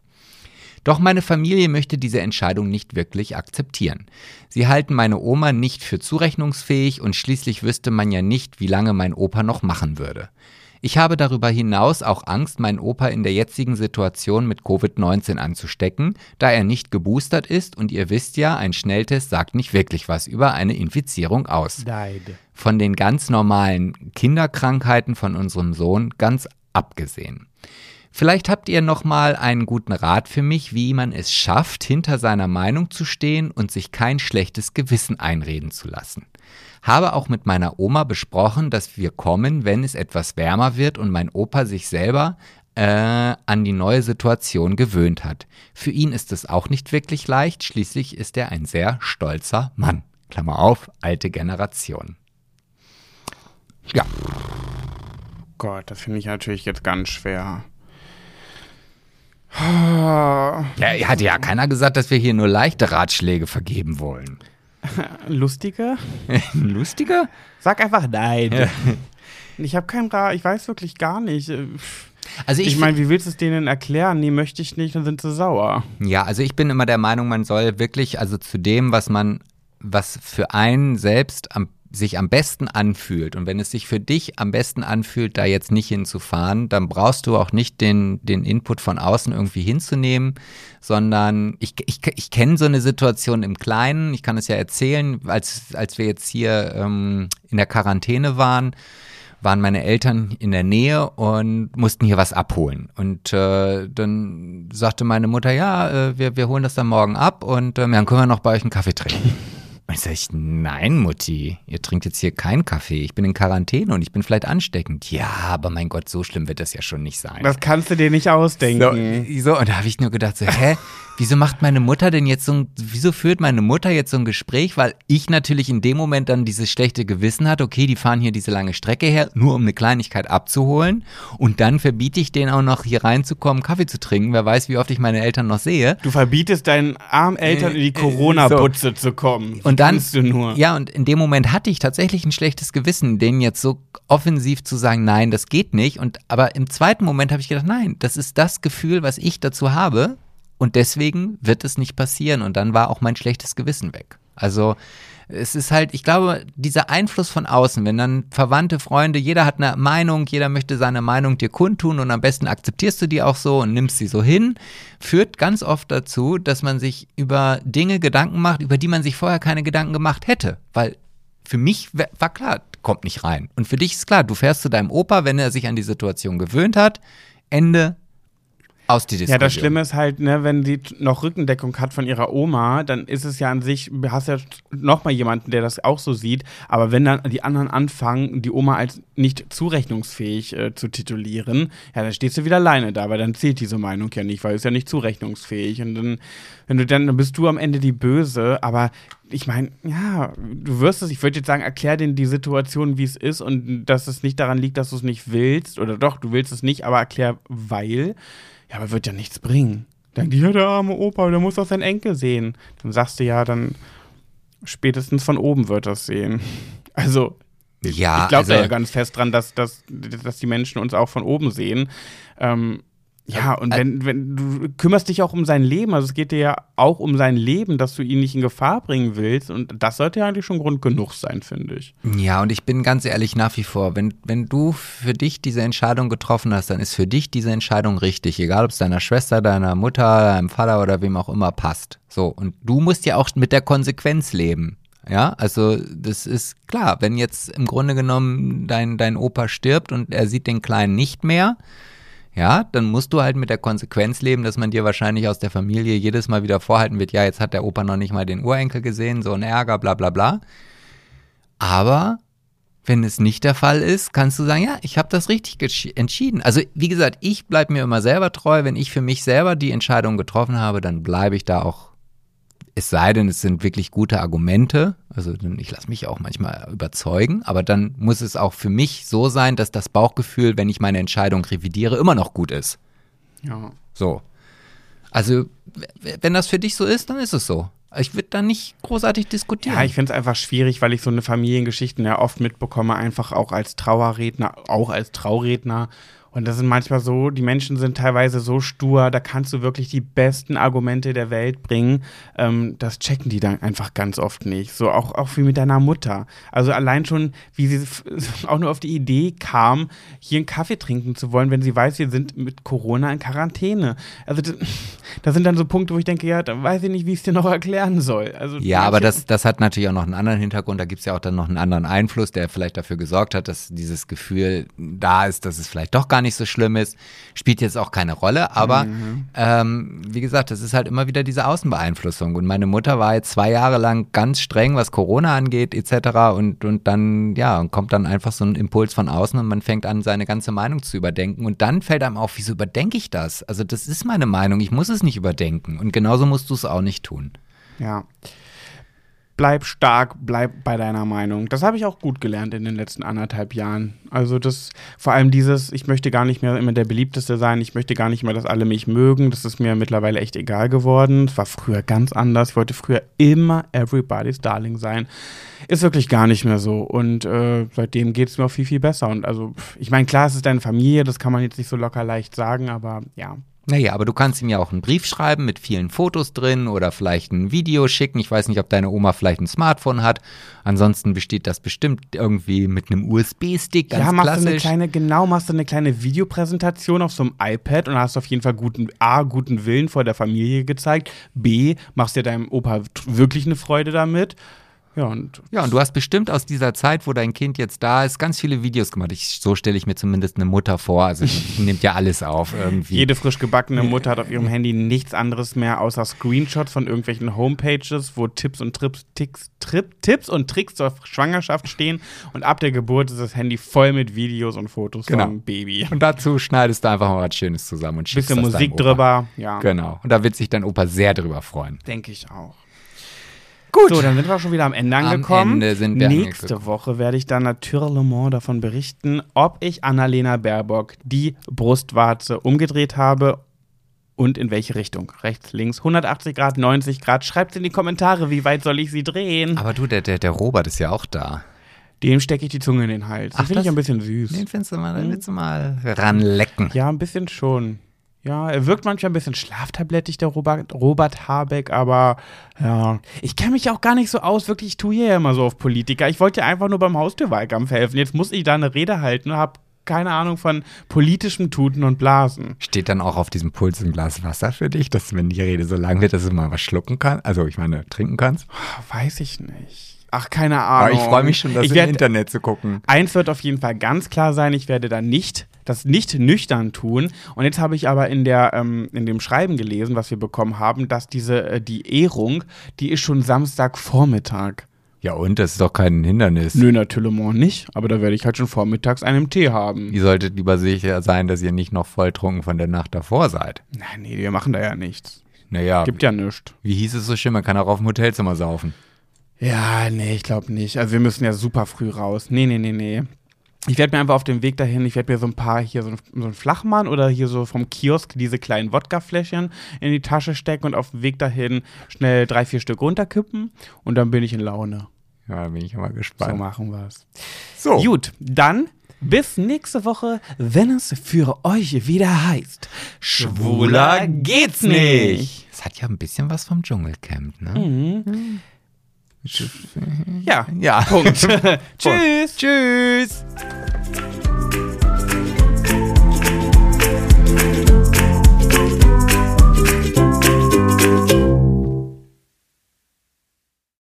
S2: Doch meine Familie möchte diese Entscheidung nicht wirklich akzeptieren. Sie halten meine Oma nicht für zurechnungsfähig und schließlich wüsste man ja nicht, wie lange mein Opa noch machen würde. Ich habe darüber hinaus auch Angst, meinen Opa in der jetzigen Situation mit Covid-19 anzustecken, da er nicht geboostert ist und ihr wisst ja, ein Schnelltest sagt nicht wirklich was über eine Infizierung aus.
S1: Leide.
S2: Von den ganz normalen Kinderkrankheiten von unserem Sohn ganz abgesehen. Vielleicht habt ihr noch mal einen guten Rat für mich, wie man es schafft, hinter seiner Meinung zu stehen und sich kein schlechtes Gewissen einreden zu lassen. Habe auch mit meiner Oma besprochen, dass wir kommen, wenn es etwas wärmer wird und mein Opa sich selber äh, an die neue Situation gewöhnt hat. Für ihn ist es auch nicht wirklich leicht, schließlich ist er ein sehr stolzer Mann. Klammer auf, alte Generation. Ja,
S1: Gott, das finde ich natürlich jetzt ganz schwer.
S2: ja, hatte ja keiner gesagt, dass wir hier nur leichte Ratschläge vergeben wollen.
S1: Lustige?
S2: Lustiger?
S1: Sag einfach nein. Ich habe keinen Rat, ich weiß wirklich gar nicht.
S2: Also ich,
S1: Ich meine, wie willst du es denen erklären? Nee, möchte ich nicht, dann sind sie sauer.
S2: Ja, also ich bin immer der Meinung, man soll wirklich, also zu dem, was man, was für einen selbst am, sich am besten anfühlt. Und wenn es sich für dich am besten anfühlt, da jetzt nicht hinzufahren, dann brauchst du auch nicht den, den Input von außen irgendwie hinzunehmen, sondern ich, ich, ich kenne so eine Situation im Kleinen, ich kann es ja erzählen, als, als wir jetzt hier ähm, in der Quarantäne waren, waren meine Eltern in der Nähe und mussten hier was abholen. Und äh, dann sagte meine Mutter, ja, äh, wir, wir holen das dann morgen ab und äh, dann können wir noch bei euch einen Kaffee trinken. Und ich nein, Mutti, ihr trinkt jetzt hier keinen Kaffee. Ich bin in Quarantäne und ich bin vielleicht ansteckend. Ja, aber mein Gott, so schlimm wird das ja schon nicht sein.
S1: Das kannst du dir nicht
S2: So,
S1: ausdenken.
S2: so, und da habe ich nur gedacht, so, hä, wieso macht meine Mutter denn jetzt so ein, wieso führt meine Mutter jetzt so ein Gespräch? Weil ich natürlich in dem Moment dann dieses schlechte Gewissen hatte, okay, die fahren hier diese lange Strecke her, nur um eine Kleinigkeit abzuholen. Und dann verbiete ich denen auch noch hier reinzukommen, Kaffee zu trinken. Wer weiß, wie oft ich meine Eltern noch sehe.
S1: Du verbietest deinen armen Eltern in die
S2: Äh,
S1: Corona-Butze zu kommen.
S2: Und dann,
S1: Kannst du nur.
S2: ja, und in dem Moment hatte ich tatsächlich ein schlechtes Gewissen, denen jetzt so offensiv zu sagen, nein, das geht nicht. Und aber im zweiten Moment habe ich gedacht, nein, das ist das Gefühl, was ich dazu habe. Und deswegen wird es nicht passieren. Und dann war auch mein schlechtes Gewissen weg. Also es ist halt, ich glaube, dieser Einfluss von außen, wenn dann Verwandte, Freunde, jeder hat eine Meinung, jeder möchte seine Meinung dir kundtun und am besten akzeptierst du die auch so und nimmst sie so hin, führt ganz oft dazu, dass man sich über Dinge Gedanken macht, über die man sich vorher keine Gedanken gemacht hätte. Weil für mich war klar, kommt nicht rein. Und für dich ist klar, du fährst zu deinem Opa, wenn er sich an die Situation gewöhnt hat, Ende aus die Diskussion.
S1: Ja, das Schlimme ist halt, ne, wenn sie noch Rückendeckung hat von ihrer Oma, dann ist es ja an sich, du hast ja noch mal jemanden, der das auch so sieht. Aber wenn dann die anderen anfangen, die Oma als nicht zurechnungsfähig äh, zu titulieren, ja, dann stehst du wieder alleine da, weil dann zählt diese Meinung ja nicht, weil es ja nicht zurechnungsfähig. Und dann, wenn du dann, dann bist du am Ende die Böse. Aber ich meine, ja, du wirst es, ich würde jetzt sagen, erklär denen die Situation, wie es ist und dass es nicht daran liegt, dass du es nicht willst. Oder doch, du willst es nicht, aber erklär, weil. Ja, aber wird ja nichts bringen. Dann die, ja, der arme Opa, der muss doch seinen Enkel sehen. Dann sagst du ja, dann spätestens von oben wird das sehen. Also,
S2: ja,
S1: ich glaube
S2: also,
S1: da ja ganz fest dran, dass, dass, dass die Menschen uns auch von oben sehen. Ähm, ja, und wenn, wenn du kümmerst dich auch um sein Leben, also es geht dir ja auch um sein Leben, dass du ihn nicht in Gefahr bringen willst. Und das sollte ja eigentlich schon Grund genug sein, finde ich.
S2: Ja, und ich bin ganz ehrlich nach wie vor, wenn, wenn du für dich diese Entscheidung getroffen hast, dann ist für dich diese Entscheidung richtig, egal ob es deiner Schwester, deiner Mutter, deinem Vater oder wem auch immer passt. So, und du musst ja auch mit der Konsequenz leben. Ja, also das ist klar, wenn jetzt im Grunde genommen dein, dein Opa stirbt und er sieht den Kleinen nicht mehr, ja, dann musst du halt mit der Konsequenz leben, dass man dir wahrscheinlich aus der Familie jedes Mal wieder vorhalten wird, ja, jetzt hat der Opa noch nicht mal den Urenkel gesehen, so ein Ärger, bla bla bla. Aber wenn es nicht der Fall ist, kannst du sagen, ja, ich habe das richtig entschieden. Also wie gesagt, ich bleibe mir immer selber treu. Wenn ich für mich selber die Entscheidung getroffen habe, dann bleibe ich da auch. Es sei denn, es sind wirklich gute Argumente. Also ich lasse mich auch manchmal überzeugen, aber dann muss es auch für mich so sein, dass das Bauchgefühl, wenn ich meine Entscheidung revidiere, immer noch gut ist.
S1: Ja.
S2: So. Also, wenn das für dich so ist, dann ist es so. Ich würde da nicht großartig diskutieren.
S1: Ja, ich finde es einfach schwierig, weil ich so eine Familiengeschichten ja oft mitbekomme, einfach auch als Trauerredner, auch als Trauredner. Und das sind manchmal so, die Menschen sind teilweise so stur, da kannst du wirklich die besten Argumente der Welt bringen. Ähm, das checken die dann einfach ganz oft nicht. So auch, auch wie mit deiner Mutter. Also allein schon, wie sie auch nur auf die Idee kam, hier einen Kaffee trinken zu wollen, wenn sie weiß, wir sind mit Corona in Quarantäne. Also das, das sind dann so Punkte, wo ich denke, ja, da weiß ich nicht, wie ich es dir noch erklären soll. Also
S2: Ja, aber das, das hat natürlich auch noch einen anderen Hintergrund. Da gibt es ja auch dann noch einen anderen Einfluss, der vielleicht dafür gesorgt hat, dass dieses Gefühl da ist, dass es vielleicht doch gar nicht so schlimm ist. Spielt jetzt auch keine Rolle, aber ähm, wie gesagt, das ist halt immer wieder diese Außenbeeinflussung. Und meine Mutter war jetzt zwei Jahre lang ganz streng, was Corona angeht, etc. Und, und dann, ja, kommt dann einfach so ein Impuls von außen und man fängt an, seine ganze Meinung zu überdenken. Und dann fällt einem auf, wieso überdenke ich das? Also, das ist meine Meinung, ich muss es nicht überdenken. Und genauso musst du es auch nicht tun.
S1: Ja. Bleib stark, bleib bei deiner Meinung. Das habe ich auch gut gelernt in den letzten anderthalb Jahren. Also das, vor allem dieses, ich möchte gar nicht mehr immer der beliebteste sein, ich möchte gar nicht mehr, dass alle mich mögen. Das ist mir mittlerweile echt egal geworden. Es war früher ganz anders. Ich wollte früher immer everybody's darling sein. Ist wirklich gar nicht mehr so. Und äh, seitdem geht es mir auch viel, viel besser. Und also, ich meine, klar, es ist deine Familie, das kann man jetzt nicht so locker leicht sagen, aber ja,
S2: Naja, aber du kannst ihm ja auch einen Brief schreiben mit vielen Fotos drin oder vielleicht ein Video schicken. Ich weiß nicht, ob deine Oma vielleicht ein Smartphone hat. Ansonsten besteht das bestimmt irgendwie mit einem USB-Stick,
S1: ja, machst du eine
S2: klassisch.
S1: kleine, genau, machst du eine kleine Videopräsentation auf so einem iPad und hast auf jeden Fall guten, A, guten Willen vor der Familie gezeigt, B, machst dir deinem Opa wirklich eine Freude damit. Ja, und
S2: ja, und du hast bestimmt aus dieser Zeit, wo dein Kind jetzt da ist, ganz viele Videos gemacht. Ich, so stelle ich mir zumindest eine Mutter vor. Also die nimmt ja alles auf irgendwie.
S1: jede frisch gebackene Mutter hat auf ihrem Handy nichts anderes mehr außer Screenshots von irgendwelchen Homepages, wo Tipps und Trips, Ticks, Trip, Tipps und Tricks zur Schwangerschaft stehen und ab der Geburt ist das Handy voll mit Videos und Fotos
S2: Genau.
S1: vom Baby.
S2: und dazu schneidest du einfach mal was Schönes zusammen und schickst
S1: Bisschen
S2: das
S1: Musik drüber, ja,
S2: Genau. Und da wird sich dein Opa sehr drüber freuen.
S1: denke ich auch. Gut. So, dann sind wir schon wieder am Ende
S2: Am
S1: angekommen.
S2: Ende sind wir
S1: Nächste
S2: angekommen.
S1: Woche werde ich dann natürlich davon berichten, ob ich Annalena Baerbock die Brustwarze umgedreht habe und in welche Richtung. Rechts, links, 180 Grad, 90 Grad. Schreibt in die Kommentare, wie weit soll ich sie drehen.
S2: Aber du, der, der, der Robert ist ja auch da.
S1: Dem stecke ich die Zunge in den Hals.
S2: Ach,
S1: Das finde ich ein bisschen süß.
S2: Den findest du mal, den willst du mal ranlecken.
S1: Ja, ein bisschen schon. Ja, er wirkt manchmal ein bisschen schlaftablettig, der Robert, Robert Habeck, aber ja. Ich kenne mich auch gar nicht so aus, wirklich, ich tue ja immer so auf Politiker. Ich wollte ja einfach nur beim Haustürwahlkampf helfen. Jetzt muss ich da eine Rede halten und habe keine Ahnung von politischem Tuten und Blasen.
S2: Steht dann auch auf diesem Puls ein Glas Wasser für dich, dass wenn die Rede so lang wird, dass du mal was schlucken kannst? Also ich meine, trinken kannst?
S1: Weiß ich nicht. Ach, keine
S2: Aber
S1: Ahnung.
S2: ich freue mich schon, das
S1: ich
S2: im Internet zu gucken.
S1: Eins wird auf jeden Fall ganz klar sein, ich werde da nicht das nicht nüchtern tun. Und jetzt habe ich aber in der ähm, in dem Schreiben gelesen, was wir bekommen haben, dass diese äh, die Ehrung, die ist schon Samstagvormittag.
S2: Ja und, das ist doch kein Hindernis.
S1: Nö, natürlich nicht, aber da werde ich halt schon vormittags einen Tee haben.
S2: Ihr solltet lieber sicher sein, dass ihr nicht noch volltrunken von der Nacht davor seid.
S1: Nein, nee, wir machen da ja nichts.
S2: Naja,
S1: Gibt ja nichts.
S2: wie hieß es so schön, man kann auch auf dem Hotelzimmer saufen.
S1: Ja, nee, ich glaube nicht. Also wir müssen ja super früh raus. Nee, nee, nee, nee. Ich werde mir einfach auf dem Weg dahin, ich werde mir so ein paar hier, so ein, so ein Flachmann oder hier so vom Kiosk diese kleinen Wodkafläschchen in die Tasche stecken und auf dem Weg dahin schnell drei, vier Stück runterkippen und dann bin ich in Laune.
S2: Ja, da bin ich
S1: So
S2: gespannt.
S1: machen wir's.
S2: So,
S1: Gut, dann bis nächste Woche, wenn es für euch wieder heißt: Schwuler geht's nicht.
S2: Es hat ja ein bisschen was vom Dschungelcamp, ne?
S1: Mhm. Ja,
S2: ja.
S1: Punkt. Tschüss.
S2: Tschüss.